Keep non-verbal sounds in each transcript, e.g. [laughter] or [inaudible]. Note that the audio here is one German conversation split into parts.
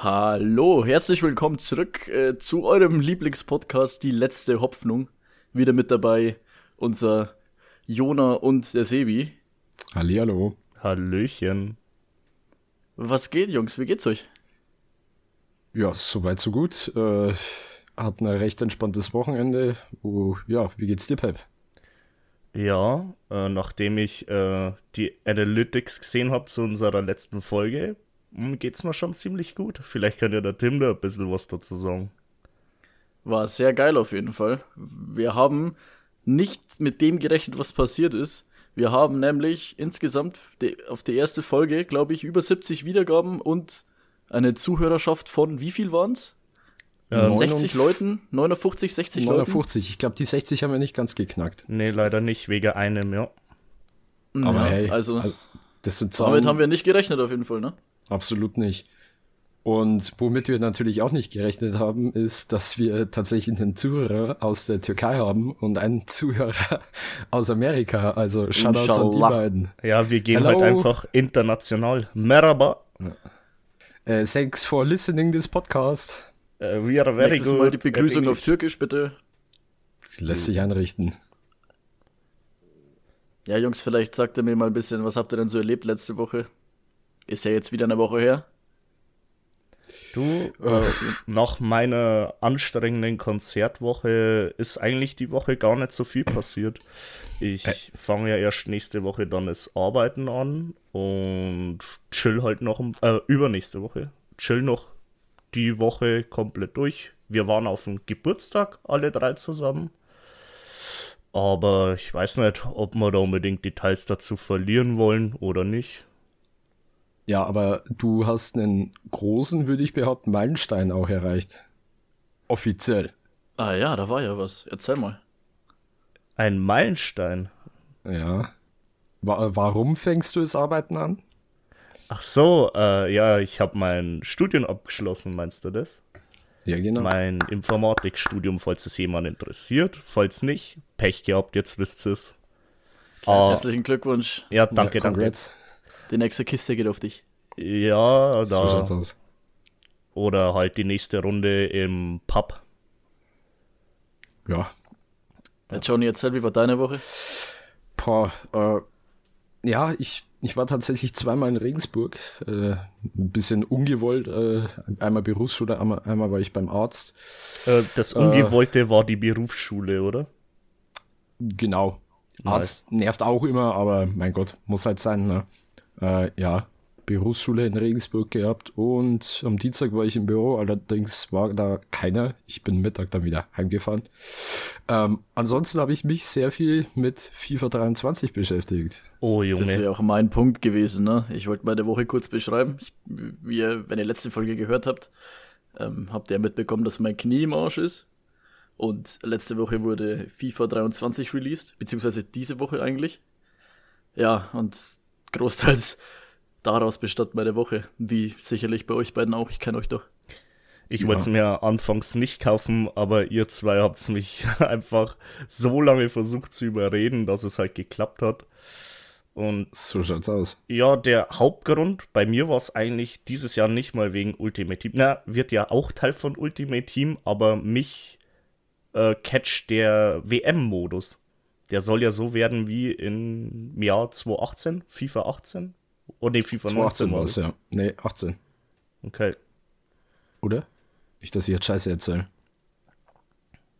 Hallo, herzlich willkommen zurück äh, zu eurem Lieblingspodcast, die letzte Hoffnung. Wieder mit dabei unser Jona und der Sebi. Hallihallo. Hallöchen. Was geht, Jungs? Wie geht's euch? Ja, soweit so gut. Äh, hatten ein recht entspanntes Wochenende. Oh, ja, wie geht's dir, Pep? Ja, äh, nachdem ich äh, die Analytics gesehen habe zu unserer letzten Folge, geht's mir schon ziemlich gut. Vielleicht kann ja der Tim da ein bisschen was dazu sagen. War sehr geil auf jeden Fall. Wir haben nicht mit dem gerechnet, was passiert ist. Wir haben nämlich insgesamt auf die erste Folge, glaube ich, über 70 Wiedergaben und eine Zuhörerschaft von wie viel waren's? Ja, 60 Leuten? 59, 60 Leuten? 59, ich glaube, die 60 haben wir nicht ganz geknackt. Nee, leider nicht, wegen einem, ja. Aber ja, hey, also, also das sind Zahlen, damit haben wir nicht gerechnet auf jeden Fall, ne? Absolut nicht. Und womit wir natürlich auch nicht gerechnet haben, ist, dass wir tatsächlich einen Zuhörer aus der Türkei haben und einen Zuhörer [laughs] aus Amerika. Also Shoutouts Inshallah. an die beiden. Ja, wir gehen Hello. halt einfach international. Merhaba. Ja. Uh, thanks for listening this podcast. Uh, we are very Nächstes good. Mal die Begrüßung auf Türkisch, bitte. Das lässt sich einrichten. Ja, Jungs, vielleicht sagt ihr mir mal ein bisschen, was habt ihr denn so erlebt letzte Woche? Ist ja jetzt wieder eine Woche her. Du, äh, nach meiner anstrengenden Konzertwoche ist eigentlich die Woche gar nicht so viel passiert. Ich äh. fange ja erst nächste Woche dann das Arbeiten an und chill halt noch, äh, übernächste Woche, chill noch die Woche komplett durch. Wir waren auf dem Geburtstag, alle drei zusammen. Aber ich weiß nicht, ob wir da unbedingt Details dazu verlieren wollen oder nicht. Ja, aber du hast einen großen, würde ich behaupten, Meilenstein auch erreicht. Offiziell. Ah ja, da war ja was. Erzähl mal. Ein Meilenstein? Ja. Warum fängst du das Arbeiten an? Ach so, äh, ja, ich habe mein Studium abgeschlossen, meinst du das? Ja, genau. Mein Informatikstudium, falls es jemand interessiert. Falls nicht, Pech gehabt, jetzt wisst ihr es. Herzlichen Glückwunsch. Ja, danke, ja, danke. Die nächste Kiste geht auf dich. Ja, da. So schaut's aus. Oder halt die nächste Runde im Pub. Ja. ja Johnny, erzähl, wie war deine Woche? Boah, äh, ja, ich, ich war tatsächlich zweimal in Regensburg. Äh, ein bisschen ungewollt. Äh, einmal Berufsschule, einmal, einmal war ich beim Arzt. Äh, das äh, Ungewollte war die Berufsschule, oder? Genau. Arzt nice. nervt auch immer, aber mein Gott, muss halt sein. Ne? Äh, ja, Berufsschule in Regensburg gehabt und am Dienstag war ich im Büro, allerdings war da keiner. Ich bin Mittag dann wieder heimgefahren. Ähm, ansonsten habe ich mich sehr viel mit FIFA 23 beschäftigt. Oh Junge. Das wäre auch mein Punkt gewesen. Ne? Ich wollte meine Woche kurz beschreiben. Ich, wie ihr, wenn ihr letzte Folge gehört habt, ähm, habt ihr mitbekommen, dass mein Knie im Arsch ist. Und letzte Woche wurde FIFA 23 released, beziehungsweise diese Woche eigentlich. Ja, und großteils daraus bestand meine Woche. Wie sicherlich bei euch beiden auch. Ich kenne euch doch. Ich ja. wollte es mir anfangs nicht kaufen, aber ihr zwei habt es mich [laughs] einfach so lange versucht zu überreden, dass es halt geklappt hat. Und so schaut's aus. Ja, der Hauptgrund bei mir war es eigentlich dieses Jahr nicht mal wegen Ultimate Team. Na, wird ja auch Teil von Ultimate Team, aber mich äh, catcht der WM-Modus. Der soll ja so werden wie im Jahr 2018, FIFA 18. Oder nee, FIFA 2018 war es, ja. Nee, 18. Okay. Oder? Nicht, dass ich jetzt Scheiße erzähle.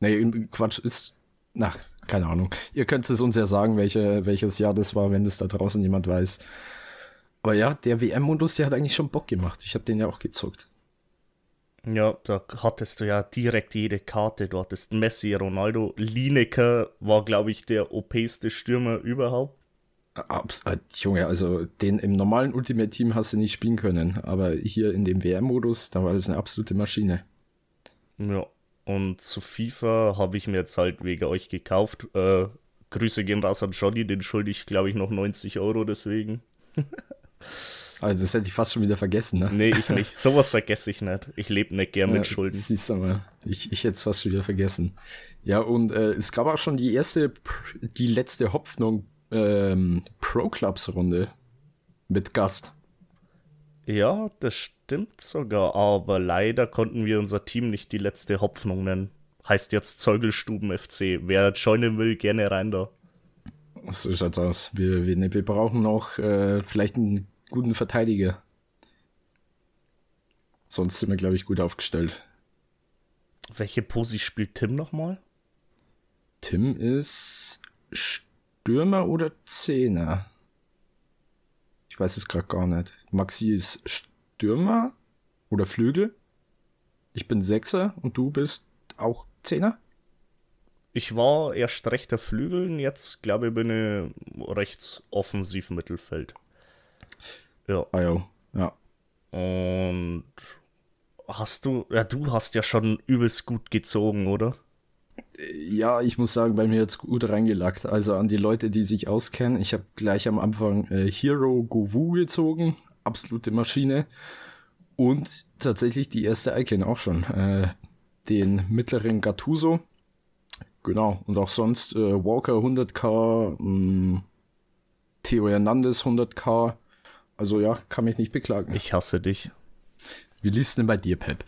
Nee, Quatsch, ist. Na, keine Ahnung. Ihr könnt es uns ja sagen, welche, welches Jahr das war, wenn das da draußen jemand weiß. Aber ja, der WM-Modus, der hat eigentlich schon Bock gemacht. Ich habe den ja auch gezockt. Ja, da hattest du ja direkt jede Karte. Du hattest Messi, Ronaldo, Lineker war, glaube ich, der OPste Stürmer überhaupt. Abs Junge, also den im normalen Ultimate Team hast du nicht spielen können, aber hier in dem WM-Modus, da war das eine absolute Maschine. Ja, und zu FIFA habe ich mir jetzt halt wegen euch gekauft. Äh, Grüße gehen raus an Johnny, den schulde ich, glaube ich, noch 90 Euro deswegen. [laughs] Also das hätte ich fast schon wieder vergessen, ne? Nee, ich nicht. Sowas vergesse ich nicht. Ich lebe nicht gern mit Schulden. Siehst du mal, ich, ich hätte es fast schon wieder vergessen. Ja, und äh, es gab auch schon die erste, die letzte Hoffnung ähm, Pro Clubs Runde mit Gast. Ja, das stimmt sogar, aber leider konnten wir unser Team nicht die letzte Hoffnung nennen. Heißt jetzt Zeugelstuben FC. Wer joinen will, gerne rein da. So schaut's aus. Wir, wir, wir brauchen noch äh, vielleicht einen guten Verteidiger. Sonst sind wir, glaube ich, gut aufgestellt. Welche Posi spielt Tim nochmal? Tim ist Stürmer oder Zehner? Ich weiß es gerade gar nicht. Maxi ist Stürmer oder Flügel. Ich bin Sechser und du bist auch Zehner? Ich war erst rechter Flügel, jetzt glaube ich bin ich rechts offensiv Mittelfeld. Ja. Ah, jo. ja. Und hast du, ja, du hast ja schon übelst gut gezogen, oder? Ja, ich muss sagen, bei mir jetzt gut reingelackt. Also an die Leute, die sich auskennen, ich habe gleich am Anfang äh, Hero Govu gezogen, absolute Maschine. Und tatsächlich die erste Icon auch schon. Äh, den mittleren Gattuso. Genau. Und auch sonst äh, Walker 100k, mh, Theo Hernandez 100k. Also ja, kann mich nicht beklagen. Ich hasse dich. Wie liest denn bei dir, Pep?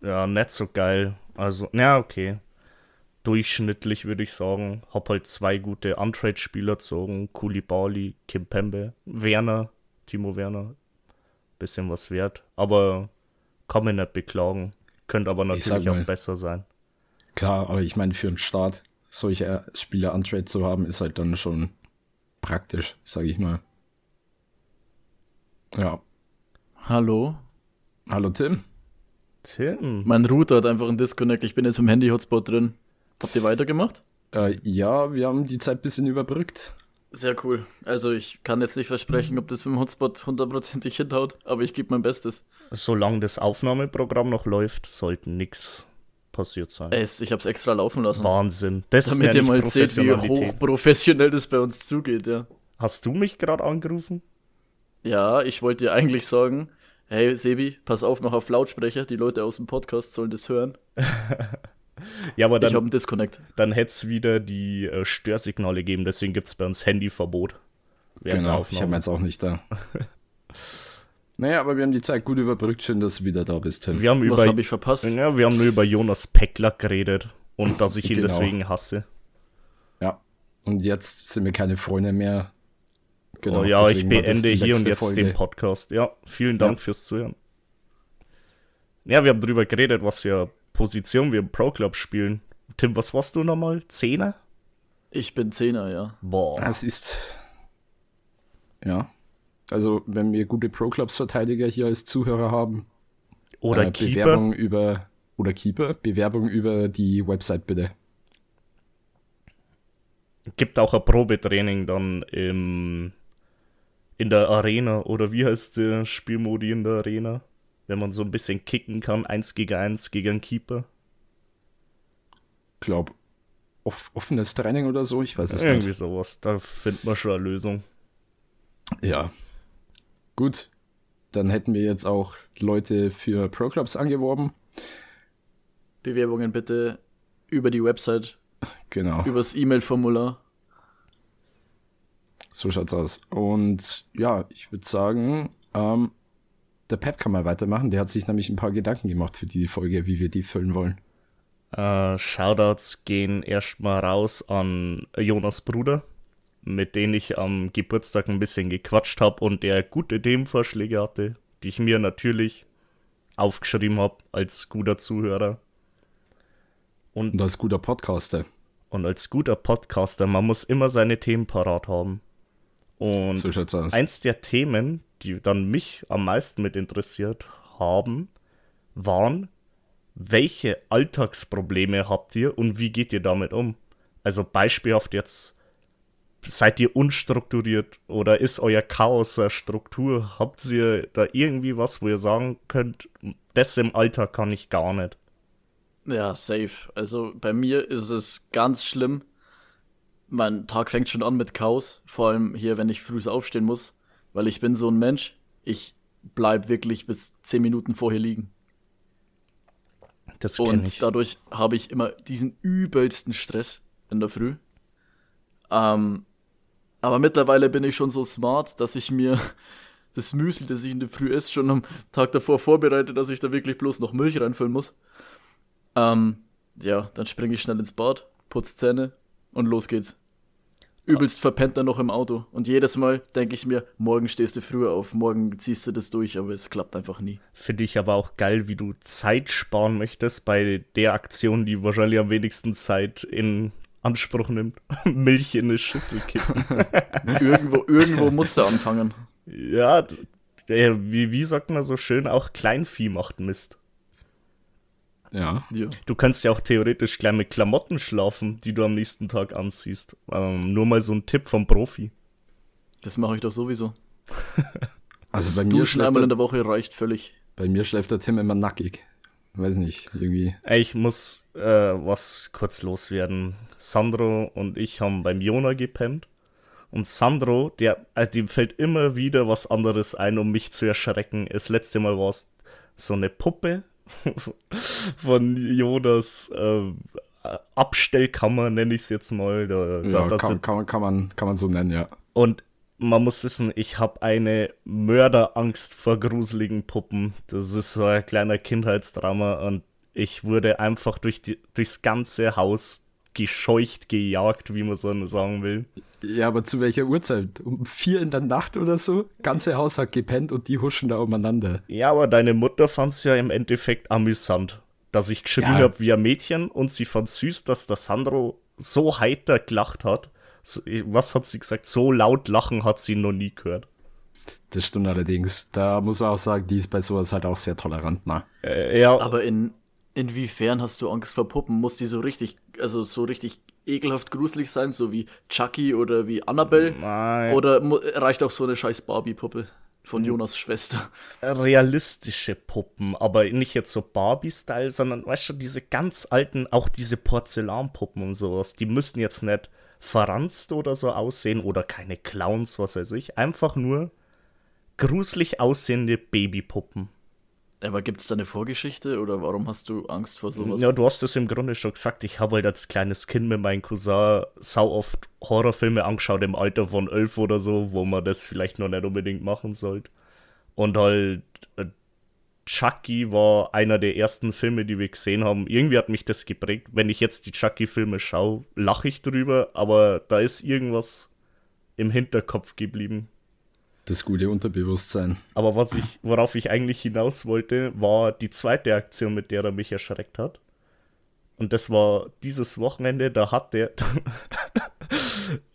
Ja, nicht so geil. Also, ja, okay. Durchschnittlich würde ich sagen. Hab halt zwei gute Untrade-Spieler gezogen. Kulibali, Kimpembe, Werner, Timo Werner. Bisschen was wert. Aber kann mich nicht beklagen. Könnte aber natürlich auch besser sein. Klar, aber ich meine, für einen Start solche Spieler Untrade zu haben, ist halt dann schon praktisch, sage ich mal. Ja. Hallo, Hallo Tim. Tim. Mein Router hat einfach einen Disconnect. Ich bin jetzt im Handy-Hotspot drin. Habt ihr weitergemacht? Äh, ja, wir haben die Zeit ein bisschen überbrückt. Sehr cool. Also ich kann jetzt nicht versprechen, ob das mit dem Hotspot hundertprozentig hinhaut, aber ich gebe mein Bestes. Solange das Aufnahmeprogramm noch läuft, sollte nichts passiert sein. Es, ich habe es extra laufen lassen. Wahnsinn. Das Damit ihr mal seht, wie hochprofessionell das bei uns zugeht, ja. Hast du mich gerade angerufen? Ja, ich wollte dir eigentlich sagen, hey Sebi, pass auf, mach auf Lautsprecher, die Leute aus dem Podcast sollen das hören. [laughs] ja, aber dann, ich habe einen Disconnect. Dann hätte es wieder die äh, Störsignale geben, deswegen gibt es bei uns Handyverbot. Genau, ich habe jetzt auch nicht da. [laughs] naja, aber wir haben die Zeit gut überbrückt, schön, dass du wieder da bist, Tim. Wir haben Was habe ich verpasst? Ja, wir haben nur über Jonas Peckler geredet und dass ich ihn [laughs] genau. deswegen hasse. Ja, und jetzt sind wir keine Freunde mehr. Genau, oh ja, ich beende hier und jetzt Folge. den Podcast. Ja, vielen Dank ja. fürs Zuhören. Ja, wir haben drüber geredet, was für Position wir im Pro Club spielen. Tim, was warst du nochmal? Zehner? Ich bin Zehner, ja. Boah. Das ist. Ja. Also, wenn wir gute Pro Clubs Verteidiger hier als Zuhörer haben. Oder äh, Keeper. Bewerbung über. Oder Keeper. Bewerbung über die Website bitte gibt auch ein Probetraining dann im in der Arena oder wie heißt der Spielmodi in der Arena? Wenn man so ein bisschen kicken kann, 1 gegen 1 gegen einen Keeper. Glaub, off offenes Training oder so, ich weiß es Irgendwie nicht. Irgendwie sowas, da findet man schon eine Lösung. Ja. Gut, dann hätten wir jetzt auch Leute für Pro Clubs angeworben. Bewerbungen bitte über die Website. Genau. Übers E-Mail-Formular. So schaut's aus. Und ja, ich würde sagen, ähm, der Pep kann mal weitermachen. Der hat sich nämlich ein paar Gedanken gemacht für die Folge, wie wir die füllen wollen. Äh, Shoutouts gehen erstmal raus an Jonas Bruder, mit dem ich am Geburtstag ein bisschen gequatscht habe und der gute Themenvorschläge hatte, die ich mir natürlich aufgeschrieben habe als guter Zuhörer. Und, und als guter Podcaster. Und als guter Podcaster, man muss immer seine Themen parat haben. Und so eins der Themen, die dann mich am meisten mit interessiert haben, waren, welche Alltagsprobleme habt ihr und wie geht ihr damit um? Also beispielhaft jetzt, seid ihr unstrukturiert oder ist euer Chaos eine Struktur? Habt ihr da irgendwie was, wo ihr sagen könnt, das im Alltag kann ich gar nicht? Ja, safe. Also bei mir ist es ganz schlimm, mein Tag fängt schon an mit Chaos, vor allem hier, wenn ich früh aufstehen muss, weil ich bin so ein Mensch, ich bleib wirklich bis zehn Minuten vorher liegen. Das Und ich. dadurch habe ich immer diesen übelsten Stress in der Früh. Ähm, aber mittlerweile bin ich schon so smart, dass ich mir [laughs] das Müsli, das ich in der Früh esse, schon am Tag davor vorbereite, dass ich da wirklich bloß noch Milch reinfüllen muss. Ähm, ja, dann springe ich schnell ins Bad, putz Zähne und los geht's. Übelst verpennt er noch im Auto. Und jedes Mal denke ich mir, morgen stehst du früher auf, morgen ziehst du das durch, aber es klappt einfach nie. Finde ich aber auch geil, wie du Zeit sparen möchtest bei der Aktion, die wahrscheinlich am wenigsten Zeit in Anspruch nimmt. [laughs] Milch in eine Schüssel kippen. [laughs] irgendwo, irgendwo musst du anfangen. Ja, wie, wie sagt man so schön, auch Kleinvieh macht Mist. Ja. ja. Du kannst ja auch theoretisch gleich mit Klamotten schlafen, die du am nächsten Tag anziehst. Ähm, nur mal so ein Tipp vom Profi. Das mache ich doch sowieso. [laughs] Also bei mir Duschen einmal in der Woche reicht völlig. Bei mir schläft der Tim immer nackig. Weiß nicht, irgendwie. Ich muss äh, was kurz loswerden. Sandro und ich haben beim Jona gepennt. Und Sandro, der, äh, dem fällt immer wieder was anderes ein, um mich zu erschrecken. Das letzte Mal war es so eine Puppe [laughs] von Jonas äh, Abstellkammer, nenne ich es jetzt mal. Da, ja, da, kann, kann, man, kann, man, kann man so nennen, ja. Und man muss wissen, ich habe eine Mörderangst vor gruseligen Puppen. Das ist so ein kleiner Kindheitsdrama und ich wurde einfach durch die, durchs ganze Haus gescheucht, gejagt, wie man so sagen will. Ja, aber zu welcher Uhrzeit? Um vier in der Nacht oder so? Ganze Haus hat gepennt und die huschen da umeinander. Ja, aber deine Mutter fand es ja im Endeffekt amüsant, dass ich geschrien ja. habe wie ein Mädchen und sie fand süß, dass der Sandro so heiter gelacht hat. Was hat sie gesagt? So laut lachen hat sie noch nie gehört. Das stimmt allerdings. Da muss man auch sagen, die ist bei sowas halt auch sehr tolerant, ne? Äh, ja. Aber in, inwiefern hast du Angst vor Puppen? Muss die so richtig, also so richtig ekelhaft gruselig sein, so wie Chucky oder wie Annabelle? Nein. Oder reicht auch so eine scheiß Barbie-Puppe? Von hm. Jonas Schwester. Realistische Puppen, aber nicht jetzt so Barbie-Style, sondern weißt du, diese ganz alten, auch diese Porzellanpuppen und sowas, die müssen jetzt nicht verranzt oder so aussehen oder keine Clowns, was weiß ich. Einfach nur gruselig aussehende Babypuppen. Aber gibt es da eine Vorgeschichte oder warum hast du Angst vor sowas? Ja, du hast es im Grunde schon gesagt. Ich habe halt als kleines Kind mit meinem Cousin sau oft Horrorfilme angeschaut im Alter von elf oder so, wo man das vielleicht noch nicht unbedingt machen sollte. Und halt äh, Chucky war einer der ersten Filme, die wir gesehen haben. Irgendwie hat mich das geprägt. Wenn ich jetzt die Chucky-Filme schaue, lache ich drüber, aber da ist irgendwas im Hinterkopf geblieben. Das gute Unterbewusstsein. Aber was ich, worauf ich eigentlich hinaus wollte, war die zweite Aktion, mit der er mich erschreckt hat. Und das war dieses Wochenende, da hat der.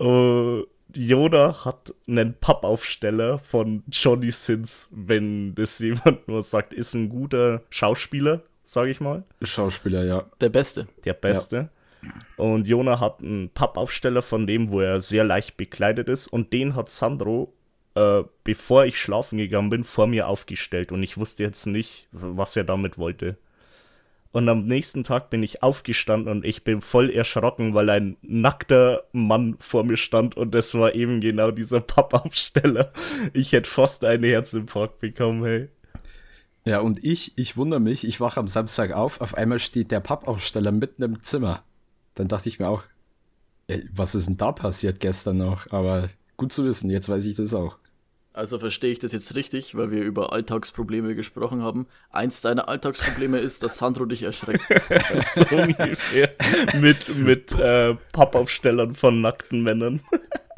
uh, Yoda hat einen Pappaufsteller von Johnny Sins, wenn das jemand nur sagt, ist ein guter Schauspieler, sage ich mal. Schauspieler, ja. Der Beste. Der Beste. Ja. Und Jona hat einen Pappaufsteller von dem, wo er sehr leicht bekleidet ist. Und den hat Sandro äh, bevor ich schlafen gegangen bin, vor mir aufgestellt und ich wusste jetzt nicht, was er damit wollte. Und am nächsten Tag bin ich aufgestanden und ich bin voll erschrocken, weil ein nackter Mann vor mir stand und das war eben genau dieser Pappaufsteller. Ich hätte fast einen Herzinfarkt bekommen, hey. Ja, und ich, ich wundere mich, ich wache am Samstag auf, auf einmal steht der Pappaufsteller mitten im Zimmer. Dann dachte ich mir auch, ey, was ist denn da passiert gestern noch? Aber gut zu wissen, jetzt weiß ich das auch. Also verstehe ich das jetzt richtig, weil wir über Alltagsprobleme gesprochen haben. Eins deiner Alltagsprobleme ist, dass Sandro dich erschreckt. [laughs] so ungefähr. Mit, mit äh, Pappaufstellern von nackten Männern.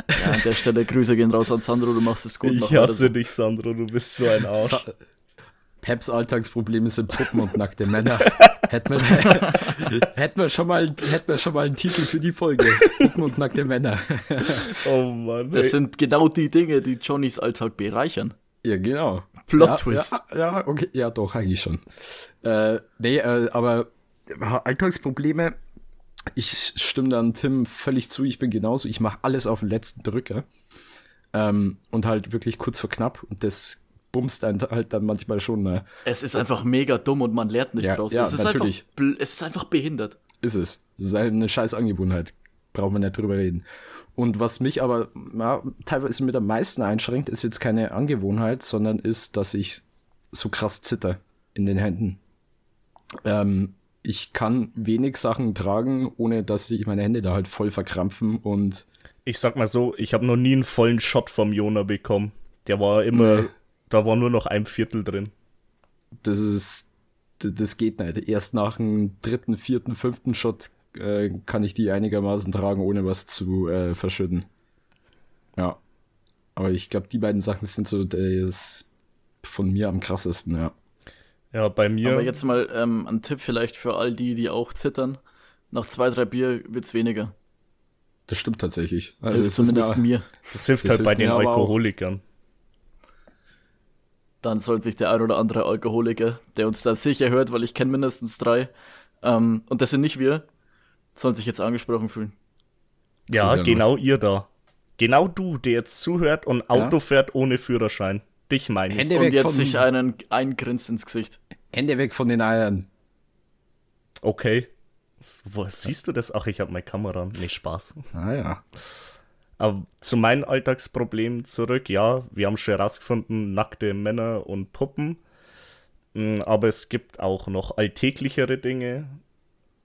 Ja, an der Stelle Grüße gehen raus an Sandro, du machst es gut. Ich hasse dich, Sandro, du bist so ein Arsch. Sa Peps Alltagsprobleme sind Puppen und nackte Männer. [laughs] hätten, wir, [laughs] hätten, wir schon mal, hätten wir schon mal einen Titel für die Folge. Puppen und nackte Männer. [laughs] oh Mann. Das ey. sind genau die Dinge, die Johnnys Alltag bereichern. Ja, genau. Plot-Twist. Ja, ja, ja, okay. Ja, doch, eigentlich schon. Äh, nee, äh, aber Alltagsprobleme, ich stimme dann Tim völlig zu. Ich bin genauso. Ich mache alles auf den letzten Drücker. Ähm, und halt wirklich kurz vor knapp. Und das bumst einen halt dann manchmal schon. Ne? Es ist einfach mega dumm und man lernt nicht ja, draus. Ja, es, ist natürlich. Einfach, es ist einfach behindert. Ist es. Es ist eine scheiß Angewohnheit. Braucht man nicht drüber reden. Und was mich aber ja, teilweise mit am meisten einschränkt, ist jetzt keine Angewohnheit, sondern ist, dass ich so krass zitter in den Händen. Ähm, ich kann wenig Sachen tragen, ohne dass sich meine Hände da halt voll verkrampfen und ich sag mal so, ich habe noch nie einen vollen Shot vom Jona bekommen. Der war immer nee Da war nur noch ein Viertel drin. Das ist, das geht nicht. Erst nach dem dritten, vierten, fünften Shot äh, kann ich die einigermaßen tragen, ohne was zu äh, verschütten. Ja. Aber ich glaube, die beiden Sachen sind so das von mir am krassesten, ja. Ja, bei mir. Aber jetzt mal ähm, ein Tipp vielleicht für all die, die auch zittern. Nach zwei, drei Bier wird's weniger. Das stimmt tatsächlich. Also hilft zumindest mir, mir. Das hilft das halt hilft bei den Alkoholikern. Dann soll sich der ein oder andere Alkoholiker, der uns da sicher hört, weil ich kenne mindestens drei, ähm, und das sind nicht wir, sollen sich jetzt angesprochen fühlen. Ja, genau ihr da. Genau du, der jetzt zuhört und Auto ja? fährt ohne Führerschein. Dich meine ich. Hände und jetzt sich einen eingrinst ins Gesicht. Hände weg von den Eiern. Okay. Wo siehst du das? Ach, ich habe meine Kamera. Nee, Spaß. Ah ja. Aber zu meinem Alltagsproblem zurück. Ja, wir haben schon herausgefunden, nackte Männer und Puppen. Mm, aber es gibt auch noch alltäglichere Dinge.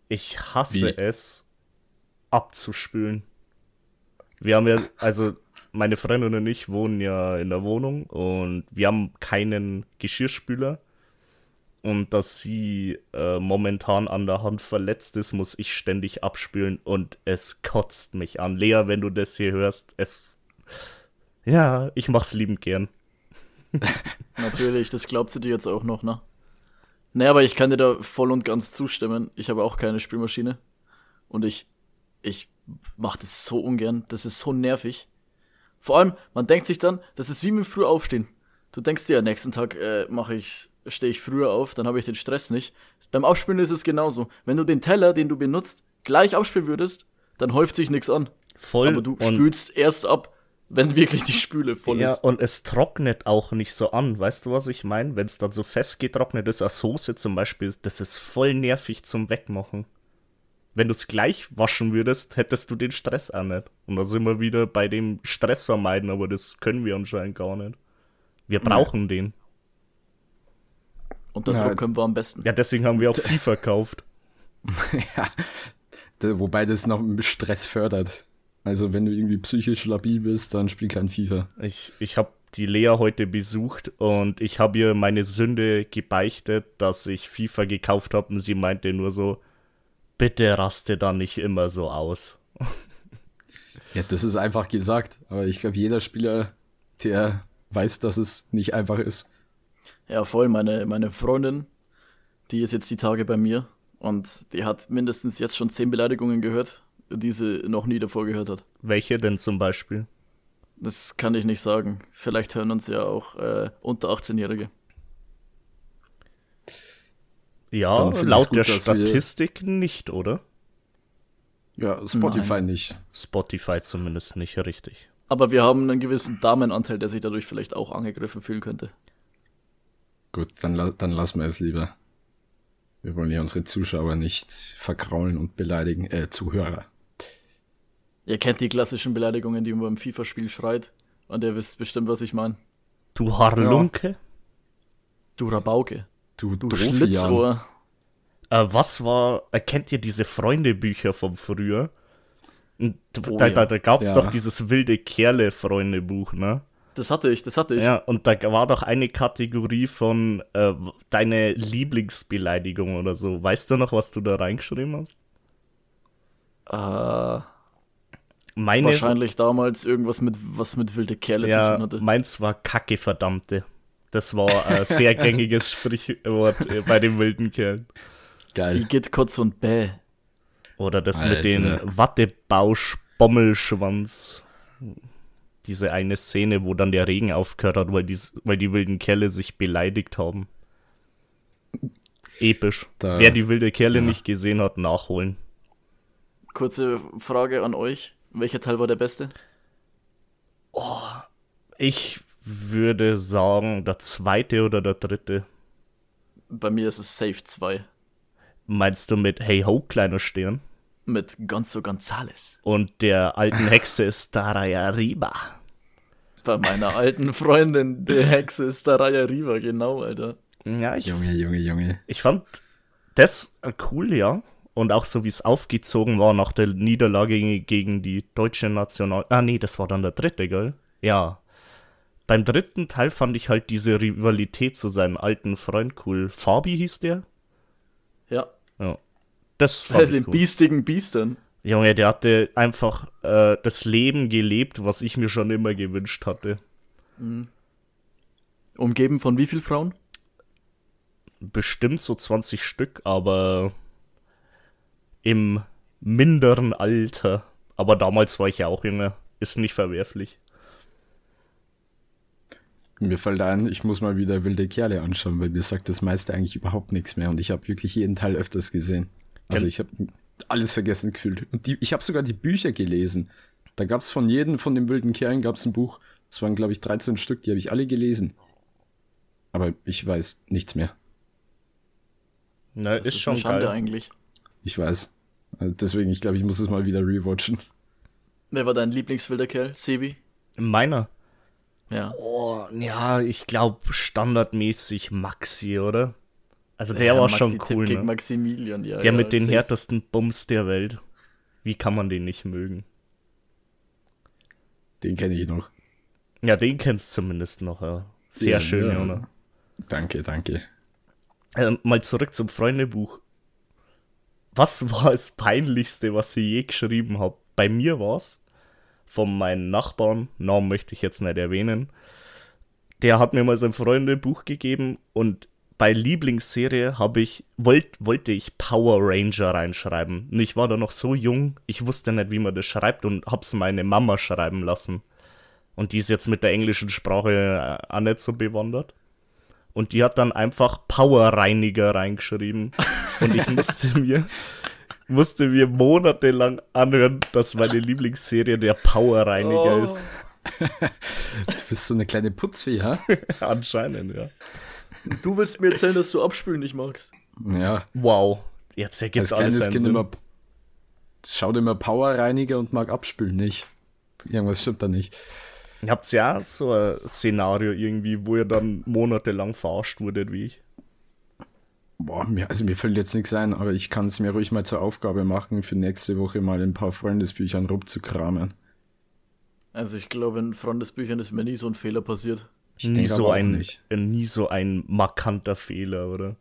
Ich hasse Wie? es, abzuspülen. Wir haben ja, also meine Freundin und ich wohnen ja in der Wohnung und wir haben keinen Geschirrspüler. Und dass sie äh, momentan an der Hand verletzt ist, muss ich ständig abspülen und es kotzt mich an. Lea, wenn du das hier hörst, es. Ja, ich mach's liebend gern. [laughs] Natürlich, das glaubt sie dir jetzt auch noch, ne? Ne, aber ich kann dir da voll und ganz zustimmen. Ich habe auch keine Spülmaschine. Und ich, ich mach das so ungern. Das ist so nervig. Vor allem, man denkt sich dann, das ist wie mit früh aufstehen. Du denkst dir, nächsten Tag äh, mache ich, stehe ich früher auf, dann habe ich den Stress nicht. Beim Aufspülen ist es genauso. Wenn du den Teller, den du benutzt, gleich aufspülen würdest, dann häuft sich nichts an. Voll. Aber du spülst erst ab, wenn wirklich die Spüle voll ja, ist. Ja, und es trocknet auch nicht so an. Weißt du, was ich meine? Wenn es dann so fest getrocknet ist, als Soße zum Beispiel, das ist voll nervig zum Wegmachen. Wenn du es gleich waschen würdest, hättest du den Stress auch nicht. Und da sind wir wieder bei dem Stress vermeiden, aber das können wir anscheinend gar nicht. Wir brauchen ja. den. Und da können wir am besten. Ja, deswegen haben wir auch [laughs] FIFA gekauft. ja, wobei das noch Stress fördert. Also wenn du irgendwie psychisch labil bist, dann spiel kein FIFA. Ich, ich habe die Lea heute besucht und ich habe ihr meine Sünde gebeichtet, dass ich FIFA gekauft habe und sie meinte nur so, bitte raste da nicht immer so aus. [laughs] ja, das ist einfach gesagt, aber ich glaube, jeder Spieler, der weiß, dass es nicht einfach ist. Ja, voll. Meine, meine Freundin, die ist jetzt die Tage bei mir und die hat mindestens jetzt schon zehn Beleidigungen gehört, die sie noch nie davor gehört hat. Welche denn zum Beispiel? Das kann ich nicht sagen. Vielleicht hören uns ja auch äh, unter 18-Jährige. Ja, laut gut, der Statistik nicht, oder? Ja, Spotify Nein. nicht. Spotify zumindest nicht, richtig. Aber wir haben einen gewissen Damenanteil, der sich dadurch vielleicht auch angegriffen fühlen könnte. Gut, dann, dann lassen wir es lieber. Wir wollen ja unsere Zuschauer nicht verkraulen und beleidigen, äh, Zuhörer. Ihr kennt die klassischen Beleidigungen, die man beim FIFA-Spiel schreit. Und ihr wisst bestimmt, was ich meine. Du Harlunke? Ja. Du Rabauke. Du, du Schlitzohr. Äh, was war, erkennt ihr diese Freundebücher von früher? Oh, da, ja. da, da gab es ja. doch dieses wilde Kerle-Freundebuch, ne? Das hatte ich, das hatte ich. Ja, und da war doch eine Kategorie von äh, deine Lieblingsbeleidigung oder so. Weißt du noch, was du da reingeschrieben hast? Äh, Meine, wahrscheinlich damals irgendwas mit was mit wilde Kerle ja, zu tun hatte. Meins war Kacke, verdammte. Das war ein [laughs] sehr gängiges Sprichwort äh, bei den wilden Kerlen. Geil. Igitt, Kotz und Bäh. Oder das Alter. mit dem Wattebausch-Bommelschwanz. Diese eine Szene, wo dann der Regen aufgehört hat, weil die, weil die wilden Kerle sich beleidigt haben. Episch. Da, Wer die wilde Kerle ja. nicht gesehen hat, nachholen. Kurze Frage an euch. Welcher Teil war der beste? Oh, ich würde sagen, der zweite oder der dritte. Bei mir ist es Safe 2. Meinst du mit Hey Ho, kleiner Stern? Mit Gonzo Gonzales. Und der alten Hexe Staraya Riba. Bei meiner alten Freundin, der Hexe Staraya Riba, genau, Alter. Ja, ich, Junge, Junge, Junge. Ich fand das cool, ja. Und auch so, wie es aufgezogen war nach der Niederlage gegen die deutsche National... Ah, nee, das war dann der dritte, gell? Ja beim dritten Teil fand ich halt diese Rivalität zu seinem alten Freund cool. Fabi hieß der? Ja. Ja. Das fand Den ich cool. biestigen Biestern. Junge, der hatte einfach äh, das Leben gelebt, was ich mir schon immer gewünscht hatte. Umgeben von wie viel Frauen? Bestimmt so 20 Stück, aber im minderen Alter. Aber damals war ich ja auch jünger. Ist nicht verwerflich. Mir fällt ein, ich muss mal wieder wilde Kerle anschauen, weil mir sagt das meiste eigentlich überhaupt nichts mehr und ich habe wirklich jeden Teil öfters gesehen. Also Kenn- ich habe alles vergessen gefühlt. Und die, ich habe sogar die Bücher gelesen. Da gab es von jedem von den wilden Kerlen gab's ein Buch. Das waren, glaube ich, 13 Stück, die habe ich alle gelesen. Aber ich weiß nichts mehr. Na, Das ist, schon eine Schande geil. eigentlich. Ich weiß. Also deswegen, ich glaube, ich muss es mal wieder rewatchen. Wer war dein Lieblingswilder Kerl? Sebi? Meiner. Ja. Oh, ja, ich glaube standardmäßig Maxi, oder? Also der ja, war Maxi schon Tipp cool, Gegen ne? Maximilian, ja. Der ja, mit den safe. härtesten Bums der Welt. Wie kann man den nicht mögen? Den kenne ich noch. Ja, den kennst du zumindest noch, ja. Sehr Ja, schön, ja. Jona. Danke, danke. Ähm, mal zurück zum Freundebuch. Was war das Peinlichste, was ich je geschrieben habe? Bei mir war's von meinem Nachbarn, Namen möchte ich jetzt nicht erwähnen. Der hat mir mal sein Freundebuch gegeben und bei Lieblingsserie habe ich wollt, wollte ich Power Ranger reinschreiben. Und ich war da noch so jung, ich wusste nicht, wie man das schreibt und hab's meine Mama schreiben lassen. Und die ist jetzt mit der englischen Sprache äh, auch nicht so bewandert. Und die hat dann einfach Powerreiniger reingeschrieben. Und ich musste [laughs] mir, musste mir monatelang anhören, dass meine Lieblingsserie der Powerreiniger Oh. ist. [laughs] Du bist so eine kleine Putzfee, ha? [laughs] Anscheinend, ja. Du willst mir erzählen, dass du Abspülen nicht magst. Ja, Wow. Jetzt ergibt als alles kleines Kind Sinn. immer schaut immer Powerreiniger und mag abspülen nicht. Irgendwas stimmt da nicht. Ihr habt ja so ein Szenario irgendwie, wo ihr dann monatelang verarscht wurdet, wie ich. Boah, mir, also mir fällt jetzt nichts ein, aber ich kann es mir ruhig mal zur Aufgabe machen, für nächste Woche mal ein paar Freundesbüchern rumzukramen. Also ich glaube, in Freundesbüchern ist mir nie so ein Fehler passiert. Ich nie so ein, äh, nie so ein markanter Fehler, oder?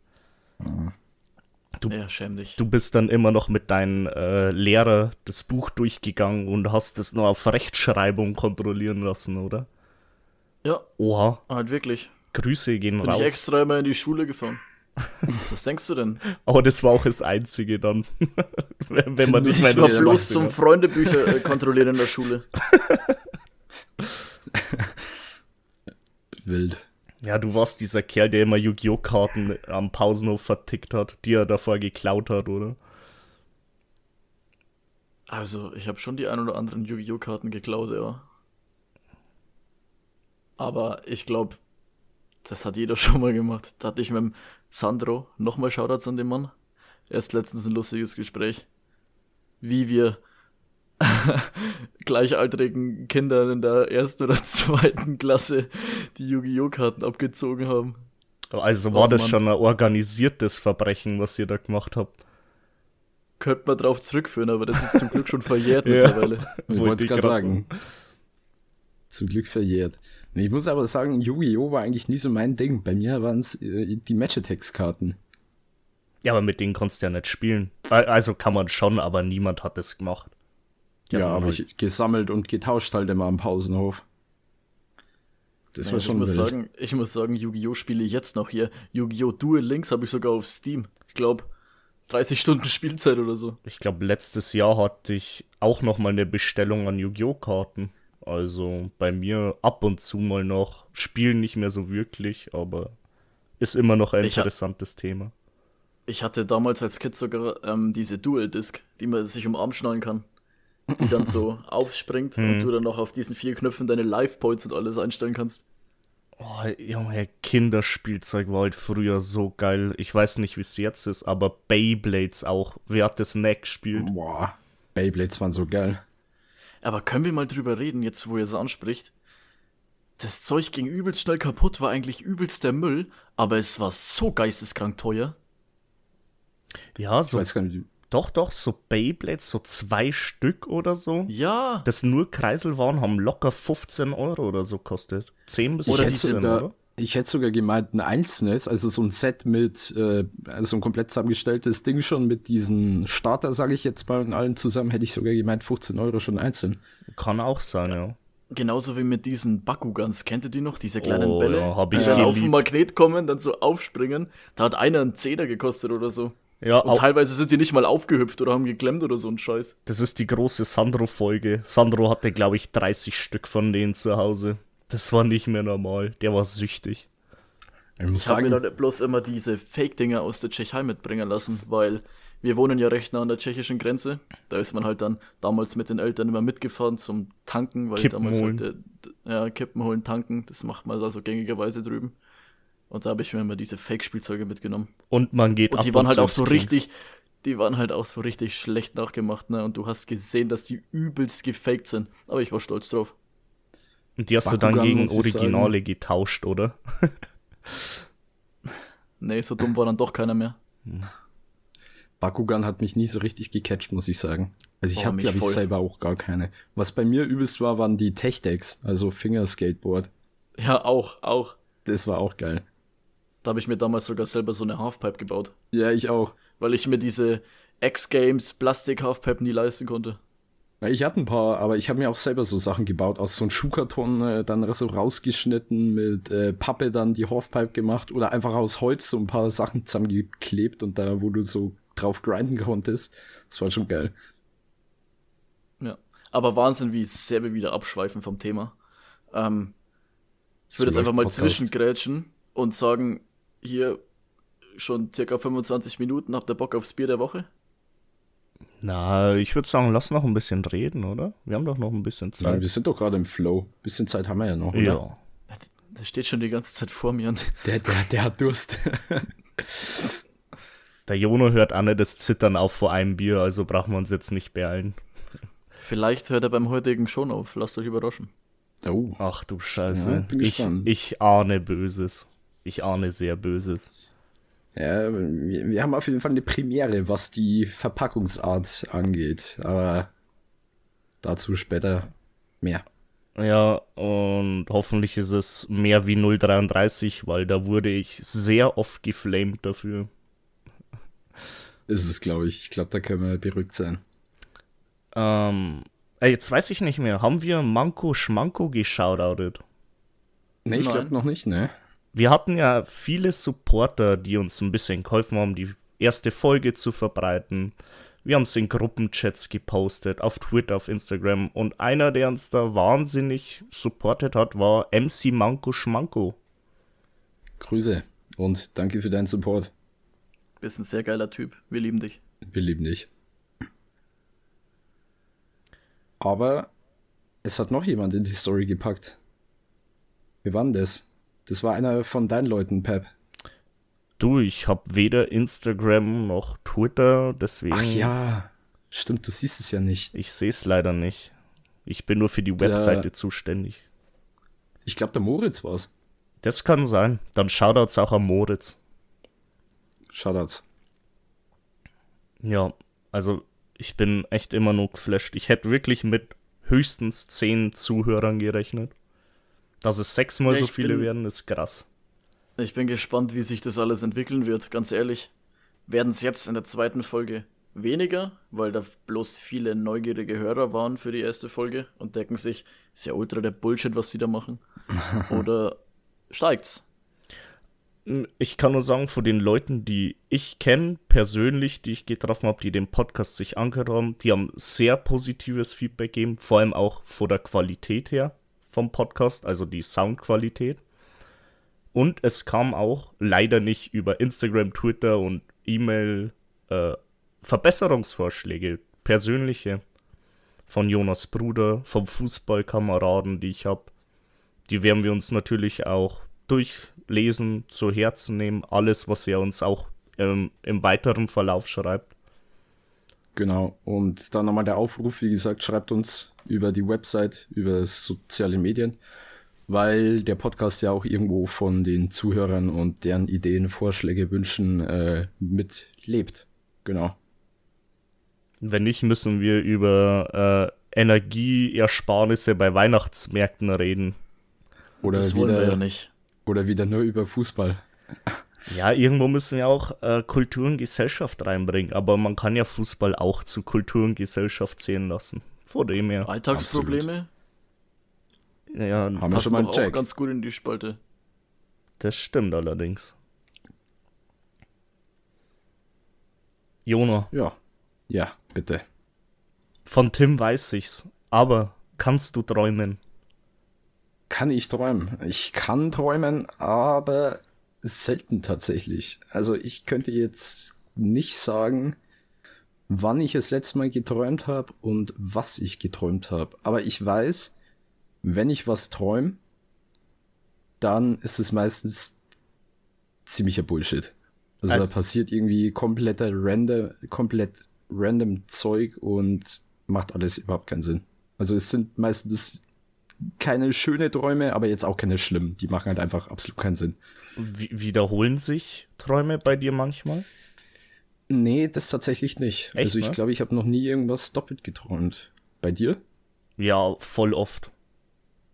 Du- Ja, schäm dich. Du bist dann immer noch mit deinem äh, Lehrer das Buch durchgegangen und hast es nur auf Rechtschreibung kontrollieren lassen, oder? Ja, Oha, halt wirklich. Grüße gehen Bin raus. ich extra immer in die Schule gefahren. [laughs] Was denkst du denn? Aber das war auch das Einzige dann. [laughs] wenn man nicht mehr Ich war bloß zum. Freundebücher äh, kontrollieren in der Schule. [laughs] Wild. Ja, du warst dieser Kerl, der immer Yu-Gi-Oh! Karten am Pausenhof vertickt hat, die er davor geklaut hat, oder? Also, ich habe schon die ein oder anderen Yu-Gi-Oh! Karten geklaut, ja. Aber ich glaube, das hat jeder [laughs] schon mal gemacht. Da hatte ich mit dem Sandro, nochmal Shoutouts an den Mann, erst letztens ein lustiges Gespräch, wie wir [laughs] gleichaltrigen Kindern in der ersten oder zweiten Klasse die Yu-Gi-Oh! Karten abgezogen haben. Also war Oh, das Mann. schon ein organisiertes Verbrechen, was ihr da gemacht habt. Könnte man drauf zurückführen, aber das ist zum Glück schon [laughs] verjährt Ja. mittlerweile. Ich Wollte ich gerade grad sagen. Zum Glück verjährt. Ich muss aber sagen, Yu-Gi-Oh! war eigentlich nie so mein Ding. Bei mir waren es äh, die Match-Attacks-Karten. Ja, aber mit denen konntest du ja nicht spielen. Also kann man schon, aber niemand hat das gemacht. Ja, Ja, aber halt. ich gesammelt und getauscht halt immer am Pausenhof. Das Ja, war schon ich muss sagen, ich muss sagen, Yu-Gi-Oh! spiele ich jetzt noch hier. Yu-Gi-Oh! Duel Links habe ich sogar auf Steam. Ich glaube, 30 Stunden Spielzeit oder so. Ich glaube, letztes Jahr hatte ich auch noch mal eine Bestellung an Yu-Gi-Oh! Karten. Also bei mir ab und zu mal noch. Spielen nicht mehr so wirklich, aber ist immer noch ein Ich interessantes Thema. Ich hatte damals als Kind sogar ähm, diese Dual-Disc, die man sich um den Arm schnallen kann. Die dann so [laughs] aufspringt Hm. und du dann noch auf diesen vier Knöpfen deine Life-Points und alles einstellen kannst. Oh, Junge, Kinderspielzeug war halt früher so geil. Ich weiß nicht, wie es jetzt ist, aber Beyblades auch. Wer hat das nicht gespielt? Boah, Beyblades waren so geil. Aber können wir mal drüber reden, jetzt wo ihr es anspricht? Das Zeug ging übelst schnell kaputt, war eigentlich übelst der Müll, aber es war so geisteskrank teuer. Ja, Ich so weiß gar nicht, Doch, doch, so Beyblades, so zwei Stück oder so. Ja. Das nur Kreisel waren, haben locker 15 Euro oder so kostet. 10 bis Oder 15, sogar, oder? Ich hätte sogar gemeint, ein einzelnes, also so ein Set mit, äh, also ein komplett zusammengestelltes Ding schon mit diesen Starter, sage ich jetzt mal, und allen zusammen, hätte ich sogar gemeint, 15 Euro schon einzeln. Kann auch sein, ja. Genauso wie mit diesen Bakugans. Kennt ihr die noch? Diese kleinen Oh, Bälle, ja, hab ich die dann auf den Magnet kommen, dann so aufspringen. Da hat einer einen Zehner gekostet oder so. Ja, Und auch, teilweise sind die nicht mal aufgehüpft oder haben geklemmt oder so ein Scheiß. das ist die große Sandro-Folge. Sandro hatte, glaube ich, 30 Stück von denen zu Hause. Das war nicht mehr normal. Der war süchtig. Ich muss Ich habe mir dann bloß immer diese Fake-Dinger aus der Tschechei mitbringen lassen, weil wir wohnen ja recht nah an der tschechischen Grenze. Da ist man halt dann damals mit den Eltern immer mitgefahren zum Tanken, weil Kippen damals holen. halt, ja, Kippen holen, tanken, das macht man da so gängigerweise drüben. Und da habe ich mir immer diese Fake-Spielzeuge mitgenommen. Und man geht Und die ab waren und halt auch so Kings. richtig, die waren halt auch so richtig schlecht nachgemacht, ne? Und du hast gesehen, dass die übelst gefaked sind. Aber ich war stolz drauf. Und die hast du dann Bakugan, gegen Originale getauscht, oder? Nee, so dumm war dann doch keiner mehr. Bakugan hat mich nie so richtig gecatcht, muss ich sagen. Also ich Oh, habe, mich glaube ich, selber auch gar keine. Was bei mir übelst war, waren die Tech-Decks, also Fingerskateboard. Ja, auch, auch. Das war auch geil. Da habe ich mir damals sogar selber so eine Halfpipe gebaut. Ja, ich auch. Weil ich mir diese X-Games Plastik Halfpipe nie leisten konnte. Ja, Ich hatte ein paar, aber ich habe mir auch selber so Sachen gebaut, aus so einem Schuhkarton äh, dann so rausgeschnitten, mit äh, Pappe dann die Halfpipe gemacht oder einfach aus Holz so ein paar Sachen zusammengeklebt und da, wo du so drauf grinden konntest. Das war schon geil. Ja. Aber Wahnsinn, wie sehr wir wieder abschweifen vom Thema. Ähm, ich würde jetzt einfach mal Podcast. zwischengrätschen und sagen, hier schon circa 25 Minuten, habt ihr Bock aufs Bier der Woche? Na, ich würde sagen, lass noch ein bisschen reden, oder? Wir haben doch noch ein bisschen Ja, Zeit. wir sind doch gerade im Flow. Bisschen Zeit haben wir ja noch. Oder? Ja. Das steht schon die ganze Zeit vor mir und [laughs] Der, der, der hat Durst. [laughs] Der Jono hört an das Zittern auf vor einem Bier, also brauchen wir uns jetzt nicht beeilen. vielleicht hört er beim heutigen schon auf. Lasst euch überraschen. oh. Ach du Scheiße. Ja, bin ich, ich ahne Böses. Ich ahne sehr Böses. Ja, wir, wir haben auf jeden Fall eine Premiere, was die Verpackungsart angeht. Aber dazu später mehr. Ja, und hoffentlich ist es mehr wie 033, weil da wurde ich sehr oft geflamed dafür. Ist es, glaube ich. Ich glaube, da können wir beruhigt sein. Ähm, ey, jetzt weiß ich nicht mehr. Haben wir Manko Schmanko geschaudoutet? Ne, ich glaube noch nicht, ne? Wir hatten ja viele Supporter, die uns ein bisschen geholfen haben, die erste Folge zu verbreiten. Wir haben es in Gruppenchats gepostet, auf Twitter, auf Instagram. Und einer, der uns da wahnsinnig supportet hat, war MC Manko Schmanko. Grüße und danke für deinen Support. Bist ein sehr geiler Typ. Wir lieben dich. Wir lieben dich. Aber es hat noch jemand in die Story gepackt. Wie war denn das? Das war einer von deinen Leuten, Pep. Du, ich habe weder Instagram noch Twitter, deswegen. Ach ja, stimmt, du siehst es ja nicht. Ich sehe es leider nicht. Ich bin nur für die Webseite zuständig. Ich glaube, der Moritz war's. Das kann sein. Dann Shoutouts auch an Moritz. Shoutouts. Ja, also ich bin echt immer nur geflasht. Ich hätte wirklich mit höchstens zehn Zuhörern gerechnet. Dass es sechsmal Ja, so ich viele bin- werden, ist krass. Ich bin gespannt, wie sich das alles entwickeln wird, ganz ehrlich. Werden es jetzt in der zweiten Folge weniger, weil da bloß viele neugierige Hörer waren für die erste Folge und denken sich, ist ja ultra der Bullshit, was die da machen. [laughs] Oder steigt's? Ich kann nur sagen, von den Leuten, die ich kenne, persönlich, die ich getroffen habe, die den Podcast sich angehört haben, die haben sehr positives Feedback gegeben, vor allem auch von der Qualität her vom Podcast, also die Soundqualität. Und es kam auch leider nicht über Instagram, Twitter und E-Mail äh, Verbesserungsvorschläge, persönliche, von Jonas Bruder, vom Fußballkameraden, die ich habe. Die werden wir uns natürlich auch durchlesen, zu Herzen nehmen, alles, was er uns auch ähm, im weiteren Verlauf schreibt. Genau. Und dann nochmal der Aufruf, wie gesagt, schreibt uns über die Website, über soziale Medien, weil der Podcast ja auch irgendwo von den Zuhörern und deren Ideen, Vorschläge, Wünschen äh, mitlebt. Genau. Wenn nicht, müssen wir über äh, Energieersparnisse bei Weihnachtsmärkten reden. Oder das wollen wieder, wir ja nicht. Oder wieder nur über Fußball. Ja, irgendwo müssen wir auch äh, Kultur und Gesellschaft reinbringen, aber man kann ja Fußball auch zu Kultur und Gesellschaft zählen lassen. Vor dem her. Alltagsprobleme Ja, Haben wir schon mal einen auch Check. ganz gut in die Spalte. das stimmt allerdings. Jona, Ja. Ja, bitte. von Tim weiß ich's, aber kannst du träumen? Kann ich träumen? Ich kann träumen, aber selten tatsächlich. Also ich könnte jetzt nicht sagen, wann ich das letzte Mal geträumt habe und was ich geträumt habe. Aber ich weiß, wenn ich was träume, dann ist es meistens ziemlicher Bullshit. Also, Also- da passiert irgendwie kompletter random, komplett random Zeug und macht alles überhaupt keinen Sinn. Also es sind meistens keine schöne Träume, aber jetzt auch keine schlimmen. Die machen halt einfach absolut keinen Sinn. Wie wiederholen sich Träume bei dir manchmal? Nee, das tatsächlich nicht. Echt, also ich ne? glaube, ich habe noch nie irgendwas doppelt geträumt. Bei dir? Ja, voll oft.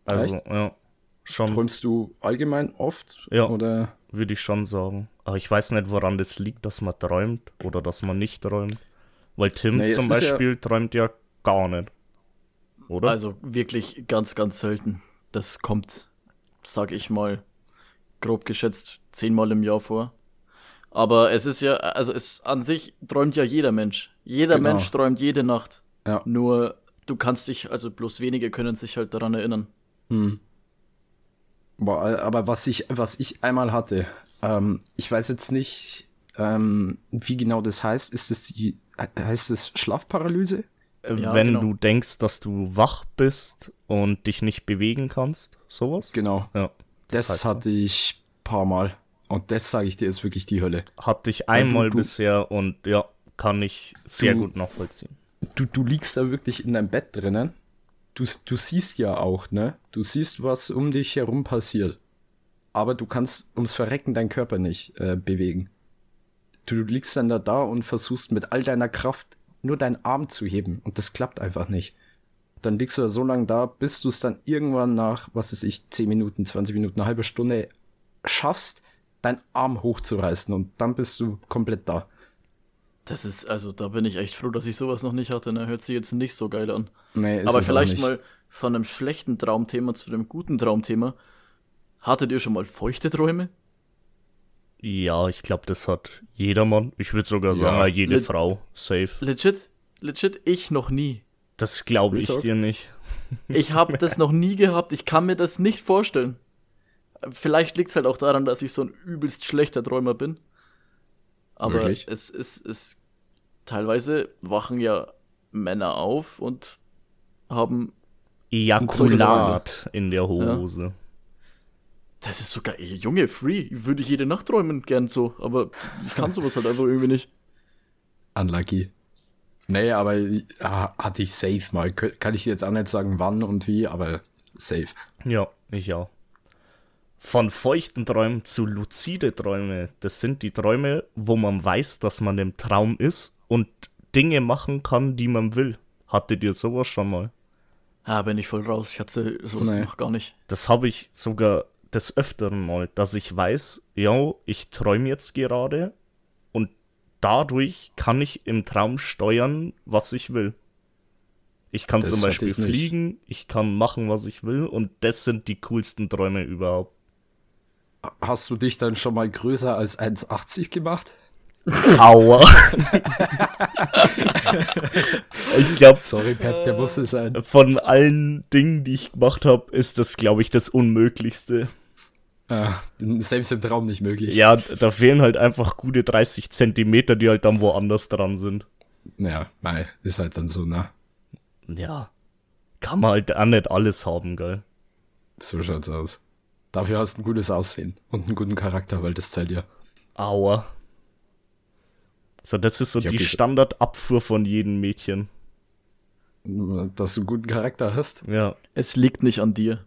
Also, ja, schon Träumst du allgemein oft? Ja. Oder? würde ich schon sagen. Aber ich weiß nicht, woran das liegt, dass man träumt oder dass man nicht träumt. Weil Tim Nee, zum ist ja- Beispiel träumt ja gar nicht. Oder? Also wirklich ganz, ganz selten. Das kommt, sag ich mal, grob geschätzt, zehnmal im Jahr vor. Aber es ist ja, also es an sich träumt ja jeder Mensch. Jeder Genau. Mensch träumt jede Nacht. Ja. Nur du kannst dich, also bloß wenige können sich halt daran erinnern. Hm. Boah, aber was ich, was ich einmal hatte, ähm, ich weiß jetzt nicht, ähm, wie genau das heißt. Ist es die, heißt es Schlafparalyse? Äh, ja, Wenn genau. du denkst, dass du wach bist und dich nicht bewegen kannst, sowas? Genau. Ja. Das, heißt so. hatte ich paar Mal. Und das sage ich dir, ist wirklich die Hölle. Hatte ich einmal du- bisher und ja, kann ich sehr Du- gut nachvollziehen. du, du liegst da wirklich in deinem Bett drinnen. Du, du siehst ja auch, ne? Du siehst, was um dich herum passiert. Aber du kannst ums Verrecken deinen Körper nicht äh, bewegen. Du, du liegst dann da, da und versuchst mit all deiner Kraft nur deinen Arm zu heben. Und das klappt einfach nicht. Dann liegst du da so lange da, bis du es dann irgendwann nach, was weiß ich, 10 Minuten, 20 Minuten, eine halbe Stunde schaffst, deinen Arm hochzureißen. Und dann bist du komplett da. Das ist, also da bin ich echt froh, dass ich sowas noch nicht hatte. Ne? Hört sich jetzt nicht so geil an. Nee, ist Aber es auch vielleicht mal von einem schlechten Traumthema zu einem guten Traumthema. Hattet ihr schon mal feuchte Träume? Ja, ich glaube, das hat jedermann. Ich würde sogar Ja. sagen, jede Lit- Frau. Safe. Legit? Legit, ich noch nie. Das glaube ich dir nicht. [laughs] Ich habe das noch nie gehabt. Ich kann mir das nicht vorstellen. Vielleicht liegt es halt auch daran, dass ich so ein übelst schlechter Träumer bin. Aber Wirklich? es ist, es teilweise wachen ja Männer auf und haben. Ejakulat in der Hose. Das ist sogar, ey, Junge, free. Würde ich jede Nacht träumen, gern so. Aber ich kann sowas halt einfach irgendwie nicht. Unlucky. Nee, aber ja, hatte ich safe mal. Kann ich jetzt auch nicht sagen, wann und wie, aber safe. Ja, ich auch. Von feuchten Träumen zu luzide Träume. Das sind die Träume, wo man weiß, dass man im Traum ist und Dinge machen kann, die man will. Hattet ihr sowas schon mal? Ah, bin ich voll raus. Ich hatte sowas Nee. noch gar nicht. Das habe ich sogar des Öfteren mal, dass ich weiß, ja, ich träume jetzt gerade und dadurch kann ich im Traum steuern, was ich will. Ich kann Das zum Beispiel ich nicht. fliegen, ich kann machen, was ich will und das sind die coolsten Träume überhaupt. Hast du dich dann schon mal größer als 1,80 gemacht? Aua. [laughs] ich glaube, Sorry, Pep, der musste sein. von allen Dingen, die ich gemacht habe, ist das, glaube ich, das Unmöglichste. Ah, selbst im Traum nicht möglich. Ja, da fehlen halt einfach gute 30 Zentimeter, die halt dann woanders dran sind. Ja, nein, ist halt dann so, ne? Ja. Kann man halt auch nicht alles haben, gell? So schaut's aus. Dafür hast du ein gutes Aussehen und einen guten Charakter, weil das zählt ja. Aua. So, das ist so Ich die Standardabfuhr von jedem Mädchen. Dass du einen guten Charakter hast. Ja. Es liegt nicht an dir.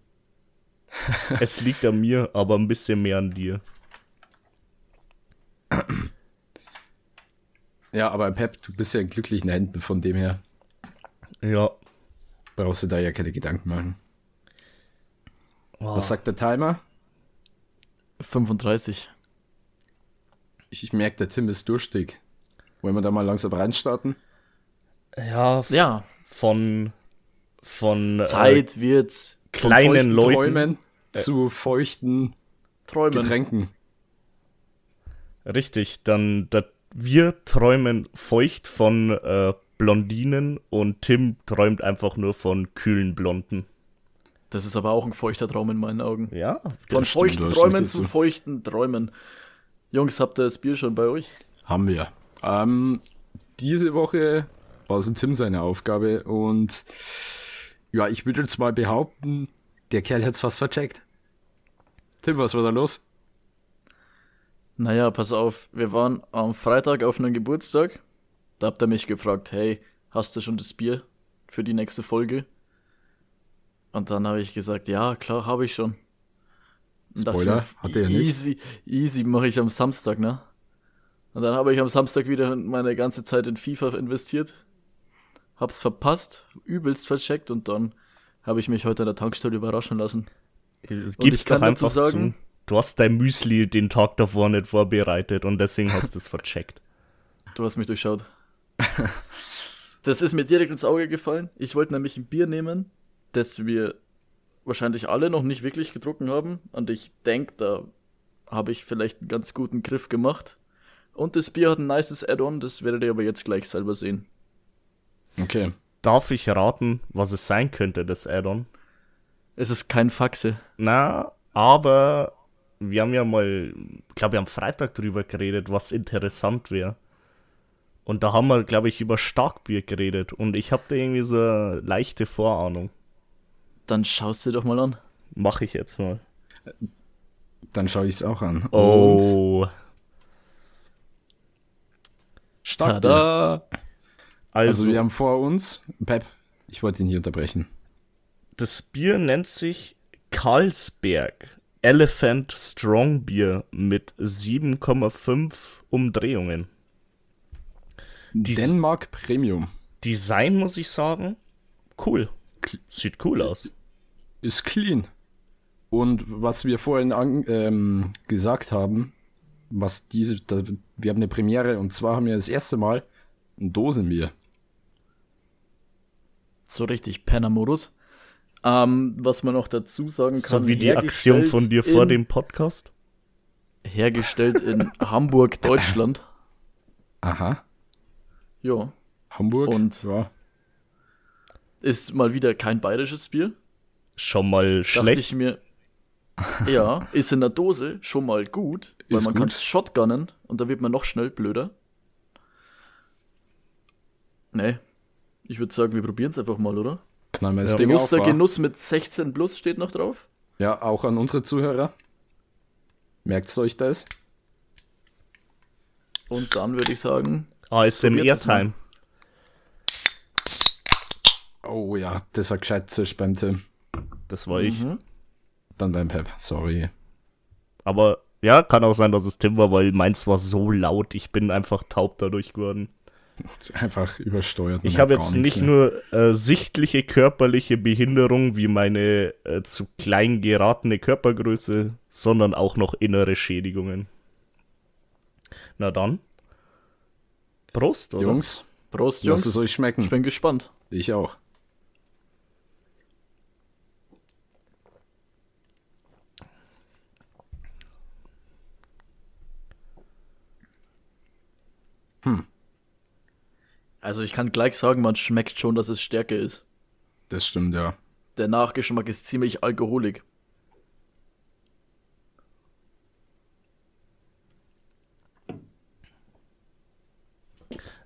[laughs] Es liegt an mir, aber ein bisschen mehr an dir. Ja, aber Pep, du bist ja in glücklichen Händen, von dem her Ja. brauchst du da ja keine Gedanken machen. Oh. Was sagt der Timer? 35. Ich, ich merke, der Tim ist durstig. Wollen wir da mal langsam reinstarten? Ja, Ja, von, von äh, Zeit wird Von kleinen Leuten. Träumen zu feuchten träumen. Getränken. Richtig, dann da, wir träumen feucht von äh, Blondinen und Tim träumt einfach nur von kühlen Blonden. Das ist aber auch ein feuchter Traum in meinen Augen. Ja, Von feuchten Träumen zu feuchten Träumen. Jungs, habt ihr das Bier schon bei euch? Haben wir. Ähm, diese Woche war es ein Tim seine Aufgabe und ja, ich würde jetzt mal behaupten, der Kerl hat's fast vercheckt. Tim, was war da los? Naja, pass auf, wir waren am Freitag auf einem Geburtstag. Da habt ihr mich gefragt, hey, hast du schon das Bier für die nächste Folge? Und dann habe ich gesagt, ja, klar, habe ich schon. Und Spoiler, mir, hatte er nicht. Easy, easy mache ich am Samstag, ne? Und dann habe ich am Samstag wieder meine ganze Zeit in FIFA investiert. Hab's verpasst, übelst vercheckt und dann habe ich mich heute an der Tankstelle überraschen lassen. gib's doch einfach sagen- zu. Du hast dein Müsli den Tag davor nicht vorbereitet und deswegen hast du es vercheckt. Du hast mich durchschaut. das ist mir direkt ins Auge gefallen. Ich wollte nämlich ein Bier nehmen, das wir wahrscheinlich alle noch nicht wirklich getrunken haben. Und ich denke, da habe ich vielleicht einen ganz guten Griff gemacht. Und das Bier hat ein nices Add-on, das werdet ihr aber jetzt gleich selber sehen. Okay. Darf ich raten, was es sein könnte, das Add-on? Es ist kein Faxe. Na, aber wir haben ja mal, glaube ich, am Freitag drüber geredet, was interessant wäre. Und da haben wir, glaube ich, über Starkbier geredet. Und ich habe da irgendwie so eine leichte Vorahnung. Dann schaust du dir doch mal an. Mache ich jetzt mal. Dann schaue ich es auch an. Und Oh. Starkbier. Tada! Also, Also, wir haben vor uns, Pep, ich wollte ihn hier unterbrechen. das Bier nennt sich Carlsberg Elephant Strong Bier mit 7,5 Umdrehungen. Dies- Denmark Premium. Design, muss ich sagen, cool. Sieht cool aus. Ist clean. Und was wir vorhin an, ähm, gesagt haben, was diese, da, wir haben eine Premiere und zwar haben wir das erste Mal ein Dosenbier. So richtig Penner-Modus. Ähm, was man noch dazu sagen kann, So wie die Aktion von dir vor in- dem Podcast. Hergestellt in [laughs] Hamburg, Deutschland. Aha. Ja. Hamburg. Und- ja. Ist mal wieder kein bayerisches Bier. Schon mal Dachte schlecht. ich mir. Ja, ist in der Dose schon mal gut, weil Ist man kann shotgunnen und da wird man noch schnell blöder. Nee. Ich würde sagen, wir probieren es einfach mal, oder? Knallen wir das Ja. Ding Bewusster? Genuss mit 16 plus steht noch drauf. Ja, auch an unsere Zuhörer. Merkt's euch das? Und dann würde ich sagen, ASMR Probiert's mal. Time. Oh ja, das hat gescheit zischt beim Tim. Das war ich. Mhm. Dann beim Pep, sorry. Aber ja, kann auch sein, dass es Tim war, weil meins war so laut. Ich bin einfach taub dadurch geworden. [laughs] Einfach übersteuert. Ich habe jetzt nicht mehr. nur äh, sichtliche körperliche Behinderung wie meine äh, zu klein geratene Körpergröße, sondern auch noch innere Schädigungen. Na dann. Prost, oder? Jungs, Prost, lasst Jungs. es euch schmecken. Ich bin gespannt. Ich auch. Also ich kann gleich sagen, man schmeckt schon, dass es stärker ist. Das stimmt, ja. Der Nachgeschmack ist ziemlich alkoholig.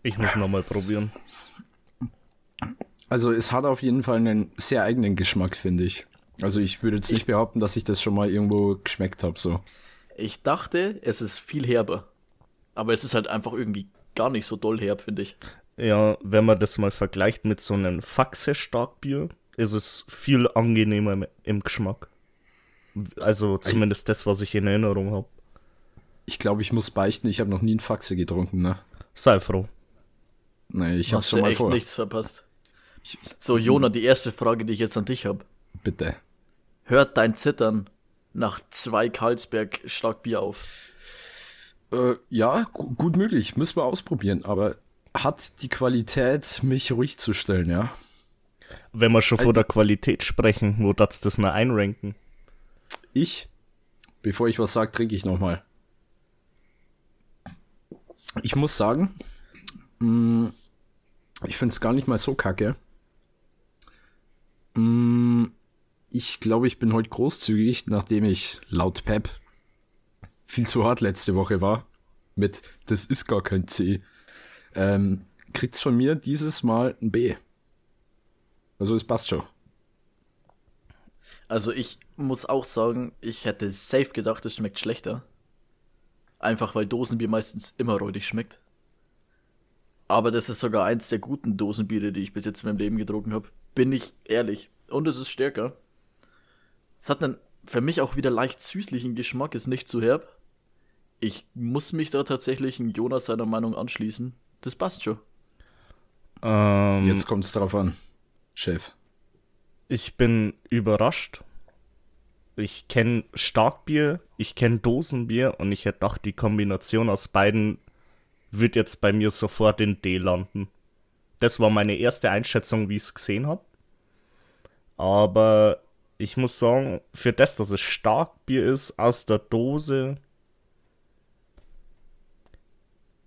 Ich muss nochmal probieren. Also es hat auf jeden Fall einen sehr eigenen Geschmack, finde ich. Also ich würde jetzt nicht behaupten, dass ich das schon mal irgendwo geschmeckt habe. So. Ich dachte, es ist viel herber. Aber es ist halt einfach irgendwie gar nicht so doll herb, finde ich. Ja, wenn man das mal vergleicht mit so einem Faxe-Starkbier, ist es viel angenehmer im- im Geschmack. Also zumindest das, was ich in Erinnerung habe. Ich glaube, ich muss beichten, ich habe noch nie einen Faxe getrunken, ne? Sei froh. Nee, ich hab's schon mal echt vor. nichts verpasst. So, Jona, die erste Frage, die ich jetzt an dich habe. Bitte. Hört dein Zittern nach zwei Karlsberg Starkbier auf? Äh, ja, gu gut möglich. Müssen wir ausprobieren. Aber hat die Qualität, mich ruhig zu stellen, ja? Wenn wir schon vor der Qualität sprechen, wo darfst du das noch einranken? Ich, bevor ich was sage, trinke ich nochmal. Ich muss sagen, mh, ich finde es gar nicht mal so kacke. Mh, ich glaube, ich bin heute großzügig, nachdem ich laut Pep viel zu hart letzte Woche war. Mit, das ist gar kein C. Ähm, kriegt's von mir dieses Mal ein B. Also es passt schon. Also ich muss auch sagen, ich hätte safe gedacht, es schmeckt schlechter. Einfach weil Dosenbier meistens immer räudig schmeckt. Aber das ist sogar eins der guten Dosenbiere, die ich bis jetzt in meinem Leben getrunken habe. Bin ich ehrlich. Und es ist stärker. Es hat einen für mich auch wieder leicht süßlichen Geschmack, ist nicht zu herb. Ich muss mich da tatsächlich in Jonas seiner Meinung anschließen. Das passt schon. Ähm, Jetzt kommt's drauf an, Chef. Ich bin überrascht. Ich kenne Starkbier, ich kenne Dosenbier und ich hätte gedacht, die Kombination aus beiden wird jetzt bei mir sofort in D landen. Das war meine erste Einschätzung, wie ich es gesehen habe. Aber ich muss sagen, für das, dass es Starkbier ist, aus der Dose,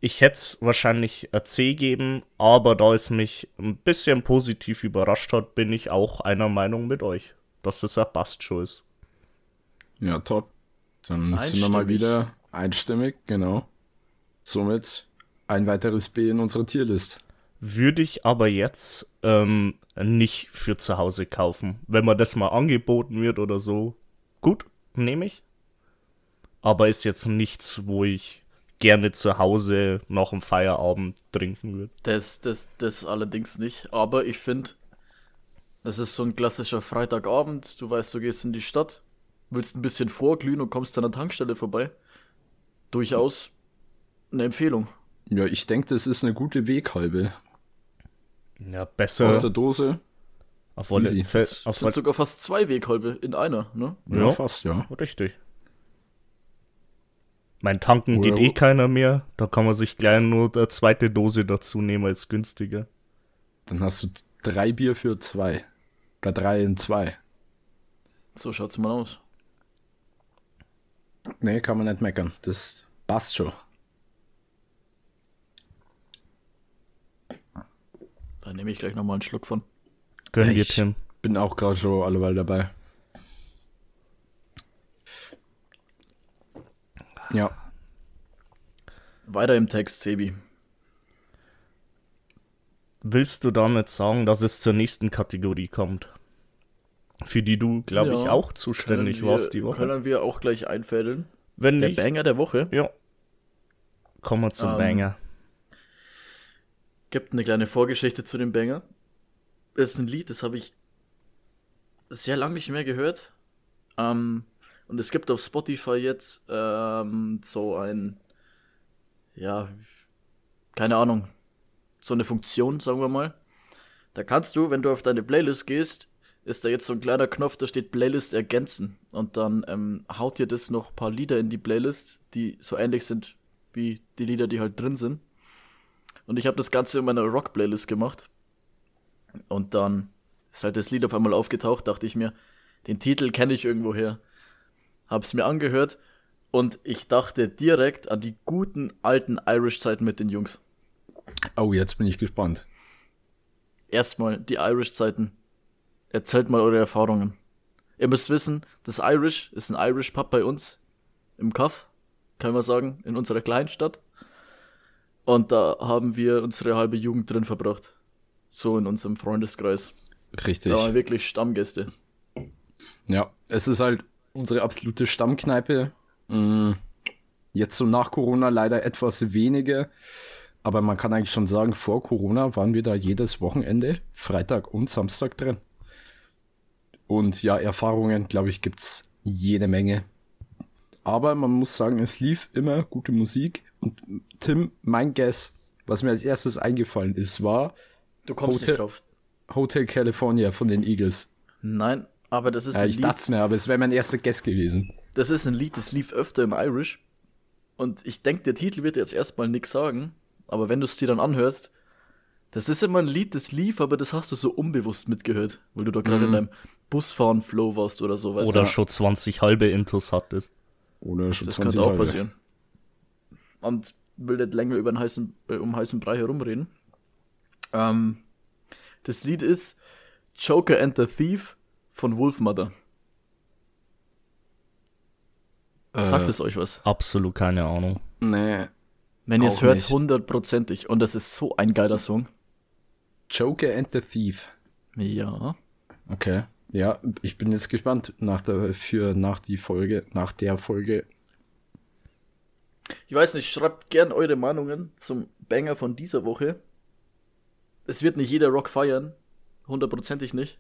ich hätte es wahrscheinlich ein C geben, aber da es mich ein bisschen positiv überrascht hat, bin ich auch einer Meinung mit euch, dass es ein Passt-Show ist. Ja, top. Dann sind wir mal wieder einstimmig, genau. Somit ein weiteres B in unserer Tierlist. Würde ich aber jetzt ähm, nicht für zu Hause kaufen. Wenn mir das mal angeboten wird oder so, gut, nehme ich. Aber ist jetzt nichts, wo ich gerne zu Hause nach dem Feierabend trinken würde. Das, das, das allerdings nicht. Aber ich finde, es ist so ein klassischer Freitagabend. Du weißt, du gehst in die Stadt, willst ein bisschen vorglühen und kommst an der Tankstelle vorbei. Durchaus eine Empfehlung. Ja, ich denke, das ist eine gute Weghalbe. Ja, besser. Aus der Dose. auf alle. Fälle. Es Auf sind sogar fast zwei Weghalbe in einer, ne? Ja, Ja. fast, ja. richtig. Mein Tanken geht eh keiner mehr. Da kann man sich gleich nur eine zweite Dose dazu nehmen als günstiger. Dann hast du drei Bier für zwei. Oder drei in zwei. So schaut's mal aus. Nee, kann man nicht meckern. Das passt schon. Da nehme ich gleich nochmal einen Schluck von. Gönn dir, Ich Tim. bin auch gerade schon alleweil dabei. Ja, Weiter im Text, Sebi. Willst du damit sagen, dass es zur nächsten Kategorie kommt? Für die du, glaube ich, Ja, auch zuständig wir- warst die Woche. Können wir auch gleich einfädeln. Wenn Der nicht, Banger der Woche ja. Kommen wir zum Ähm, Banger. gibt eine kleine Vorgeschichte zu dem Banger. Ist ein Lied, das habe ich sehr lange nicht mehr gehört. Ähm, und es gibt auf Spotify jetzt ähm, so ein, ja, keine Ahnung, so eine Funktion, sagen wir mal. Da kannst du, wenn du auf deine Playlist gehst, ist da jetzt so ein kleiner Knopf, da steht Playlist ergänzen. Und dann ähm, haut dir das noch ein paar Lieder in die Playlist, die so ähnlich sind wie die Lieder, die halt drin sind. Und ich habe das Ganze in meiner Rock-Playlist gemacht. Und dann ist halt das Lied auf einmal aufgetaucht, dachte ich mir, den Titel kenne ich irgendwoher. Hab's mir angehört und ich dachte direkt an die guten alten Irish-Zeiten mit den Jungs. Oh, jetzt bin ich gespannt. Erstmal die Irish-Zeiten. Erzählt mal eure Erfahrungen. Ihr müsst wissen, das Irish ist ein Irish Pub bei uns im Kaff, kann man sagen, in unserer Kleinstadt. Und da haben wir unsere halbe Jugend drin verbracht. So in unserem Freundeskreis. Richtig. Da waren wirklich Stammgäste. Ja, es ist halt unsere absolute Stammkneipe. Mm, Jetzt so nach Corona leider etwas weniger. Aber man kann eigentlich schon sagen, vor Corona waren wir da jedes Wochenende, Freitag und Samstag drin. Und ja, Erfahrungen, glaube ich, gibt's jede Menge. Aber man muss sagen, es lief immer gute Musik. Und Tim, mein Guess, was mir als erstes eingefallen ist, war Du kommst Hotel- nicht drauf. Hotel California von den Eagles. Nein, aber das ist Ja, ein ich Lied. dachte mir, aber es wäre mein erster Guess gewesen. Das ist ein Lied, das lief öfter im Irish. Und ich denke, der Titel wird jetzt erstmal nichts sagen. Aber wenn du es dir dann anhörst, das ist immer ein Lied, das lief, aber das hast du so unbewusst mitgehört, weil du da gerade in deinem Busfahren-Flow warst oder so. Weißt Oder du? schon 20 halbe Intos hattest. Oder schon Das 20 könnte auch passieren. Und will nicht länger über einen heißen, äh, um heißen Brei herumreden. Ähm, das Lied ist Joker and the Thief von Wolfmother. Sagt Äh, es euch was? Absolut keine Ahnung. Nee. Wenn ihr es hört, nicht. hundertprozentig. Und das ist so ein geiler Song. Joker and the Thief. Ja. Okay. Ja, ich bin jetzt gespannt nach der, für nach die Folge, nach der Folge. Ich weiß nicht, schreibt gern eure Meinungen zum Banger von dieser Woche. Es wird nicht jeder Rock feiern. Hundertprozentig nicht.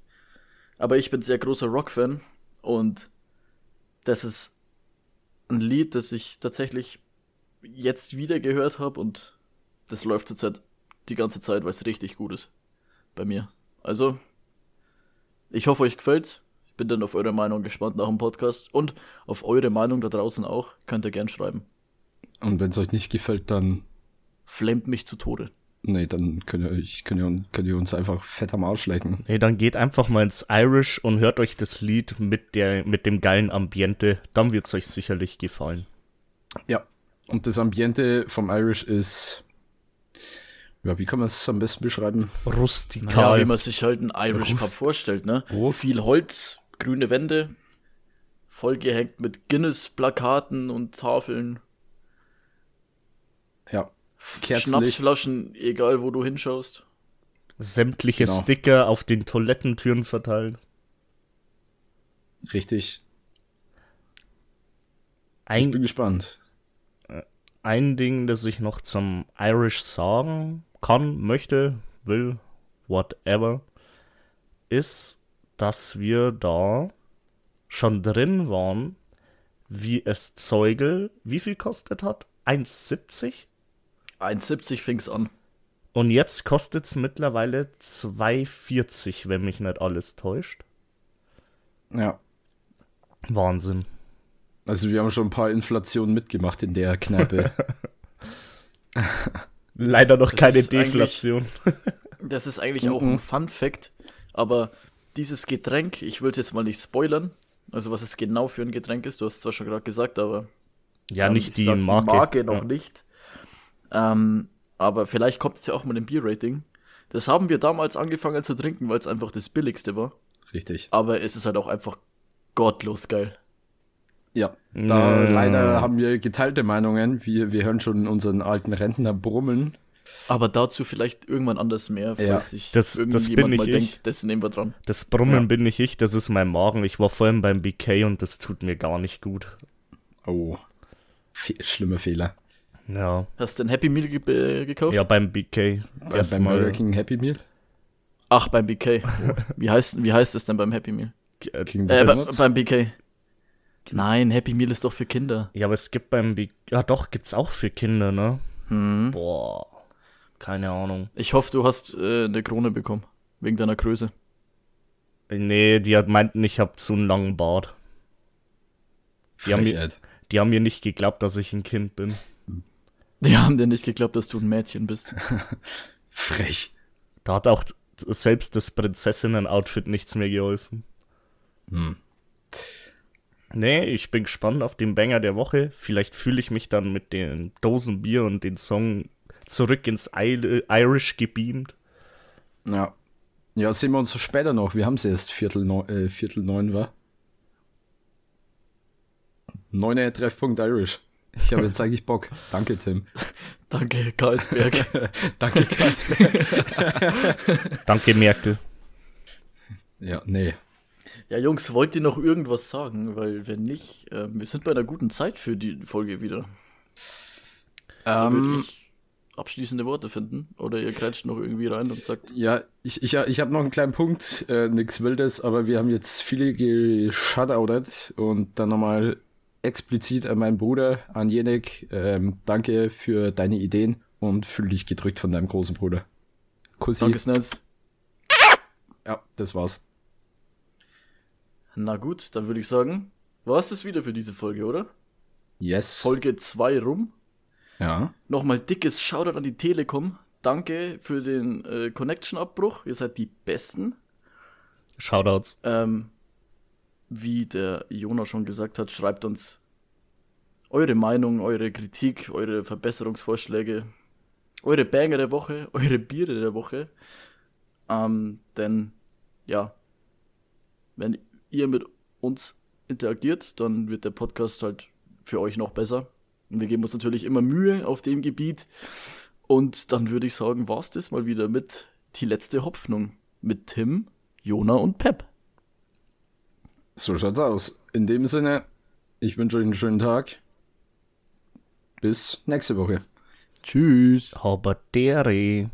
Aber ich bin sehr großer Rock-Fan. Und das ist ein Lied, das ich tatsächlich jetzt wieder gehört habe. Und das läuft zurzeit die ganze Zeit, weil es richtig gut ist. Bei mir. Also, ich hoffe, euch gefällt's. Ich bin dann auf eure Meinung gespannt nach dem Podcast. Und auf eure Meinung da draußen auch. Könnt ihr gern schreiben. Und wenn es euch nicht gefällt, dann, flammt mich zu Tode. Nee, dann könnt ihr, euch- könnt ihr, könnt ihr uns einfach fett am Arsch lecken. Nee, dann geht einfach mal ins Irish und hört euch das Lied mit, der, mit dem geilen Ambiente. Dann wird's euch sicherlich gefallen. Ja. Und das Ambiente vom Irish ist, ja, wie kann man es am besten beschreiben? Ja, Rustikal. wie man sich halt einen Irish Pub Rust- vorstellt, ne? Rust- Viel Holz, grüne Wände, vollgehängt mit Guinness-Plakaten und Tafeln, Ja. Schnapsflaschen, egal wo du hinschaust. Sämtliche Genau. Sticker auf den Toilettentüren verteilt. Richtig. Ich Ein, bin gespannt. ein Ding, das ich noch zum Irish sagen kann, möchte, will, whatever, ist, dass wir da schon drin waren, wie es Zeugel, wie viel kostet hat? 1,70? 1,70 fing's an. Und jetzt kostet es mittlerweile 2,40, wenn mich nicht alles täuscht. Ja. Wahnsinn. Also wir haben schon ein paar Inflationen mitgemacht in der Kneipe. [laughs] Leider noch Das keine Deflation. [laughs] Das ist eigentlich auch ein Fun Fact, aber dieses Getränk, ich will es jetzt mal nicht spoilern, also was es genau für ein Getränk ist, du hast es zwar schon gerade gesagt, aber Ja, Ähm, nicht ich die Marke. Marke noch ja. nicht. Ähm, aber vielleicht kommt es ja auch mal im Bier-Rating. Das haben wir damals angefangen zu trinken, weil es einfach das billigste war. Richtig. Aber es ist halt auch einfach gottlos geil. Ja. Da Ja. leider haben wir geteilte Meinungen. Wir, wir hören schon unseren alten Rentner brummeln. Aber dazu vielleicht irgendwann anders mehr, falls Ja, sich das- das bin ich mal ich. denkt, das nehmen wir dran. Das Brummeln Ja. bin nicht ich, das ist mein Magen. Ich war vorhin beim BK und das tut mir gar nicht gut. Oh. Schlimmer Fehler. Ja, Hast du ein Happy Meal ge äh, gekauft? ja beim BK. Äh, beim Burger King Happy Meal? Ach, beim BK. wie, heißt, wie heißt es denn beim Happy Meal? King Äh, Biscuits? be beim BK. Nein, Happy Meal ist doch für Kinder. Ja, aber es gibt beim BK. Ja, doch, gibt's auch für Kinder, ne? Hm. Boah. Keine Ahnung. Ich hoffe, du hast äh, eine Krone bekommen. Wegen deiner Größe. Nee, die hat meinten, ich hab zu einen langen Bart. Die haben, mir, Frechheit. die haben mir nicht geglaubt, dass ich ein Kind bin. Die haben dir nicht geglaubt, dass du ein Mädchen bist. [laughs] Frech. Da hat auch selbst das Prinzessinnen-Outfit nichts mehr geholfen. Hm. Nee, ich bin gespannt auf den Banger der Woche. Vielleicht fühle ich mich dann mit den Dosen Bier und den Song zurück ins I Irish gebeamt. Ja. Ja, sehen wir uns so später noch. Wir haben es erst Viertel, neun, äh, Viertel neun, war. Neuner Treffpunkt Irish. Ich habe jetzt eigentlich Bock. Danke, Tim. [laughs] Danke, Karlsberg. [laughs] Danke, Karlsberg. [laughs] Danke, Merkel. ja, nee. ja, Jungs, wollt ihr noch irgendwas sagen? Weil, wenn nicht, äh, wir sind bei einer guten Zeit für die Folge wieder. Da würde Ähm, ich abschließende Worte finden. Oder ihr kretscht noch irgendwie rein und sagt, ja, ich, ich, ich habe noch einen kleinen Punkt. Äh, nix Wildes, aber wir haben jetzt viele geshoutoutet und dann nochmal explizit an meinen Bruder, an Jenek. Ähm, danke für deine Ideen und fühl dich gedrückt von deinem großen Bruder. Kussi. Danke, Snels. Ja, das war's. Na gut, dann würde ich sagen, war es das wieder für diese Folge, oder? Yes. Folge 2 rum. Ja. Nochmal dickes Shoutout an die Telekom. Danke für den äh, Connection-Abbruch. Ihr seid die Besten. Shoutouts. Ähm, wie der Jona schon gesagt hat, schreibt uns eure Meinung, eure Kritik, eure Verbesserungsvorschläge, eure Banger der Woche, [laughs] eure Biere der Woche. Ähm, denn ja, wenn ihr mit uns interagiert, dann wird der Podcast halt für euch noch besser. Und wir geben uns natürlich immer Mühe auf dem Gebiet. Und dann würde ich sagen, war es das mal wieder mit die letzte Hoffnung mit Tim, Jona und Pep. So schaut's aus. In dem Sinne, ich wünsche euch einen schönen Tag. Bis nächste Woche. Tschüss. Haberdere.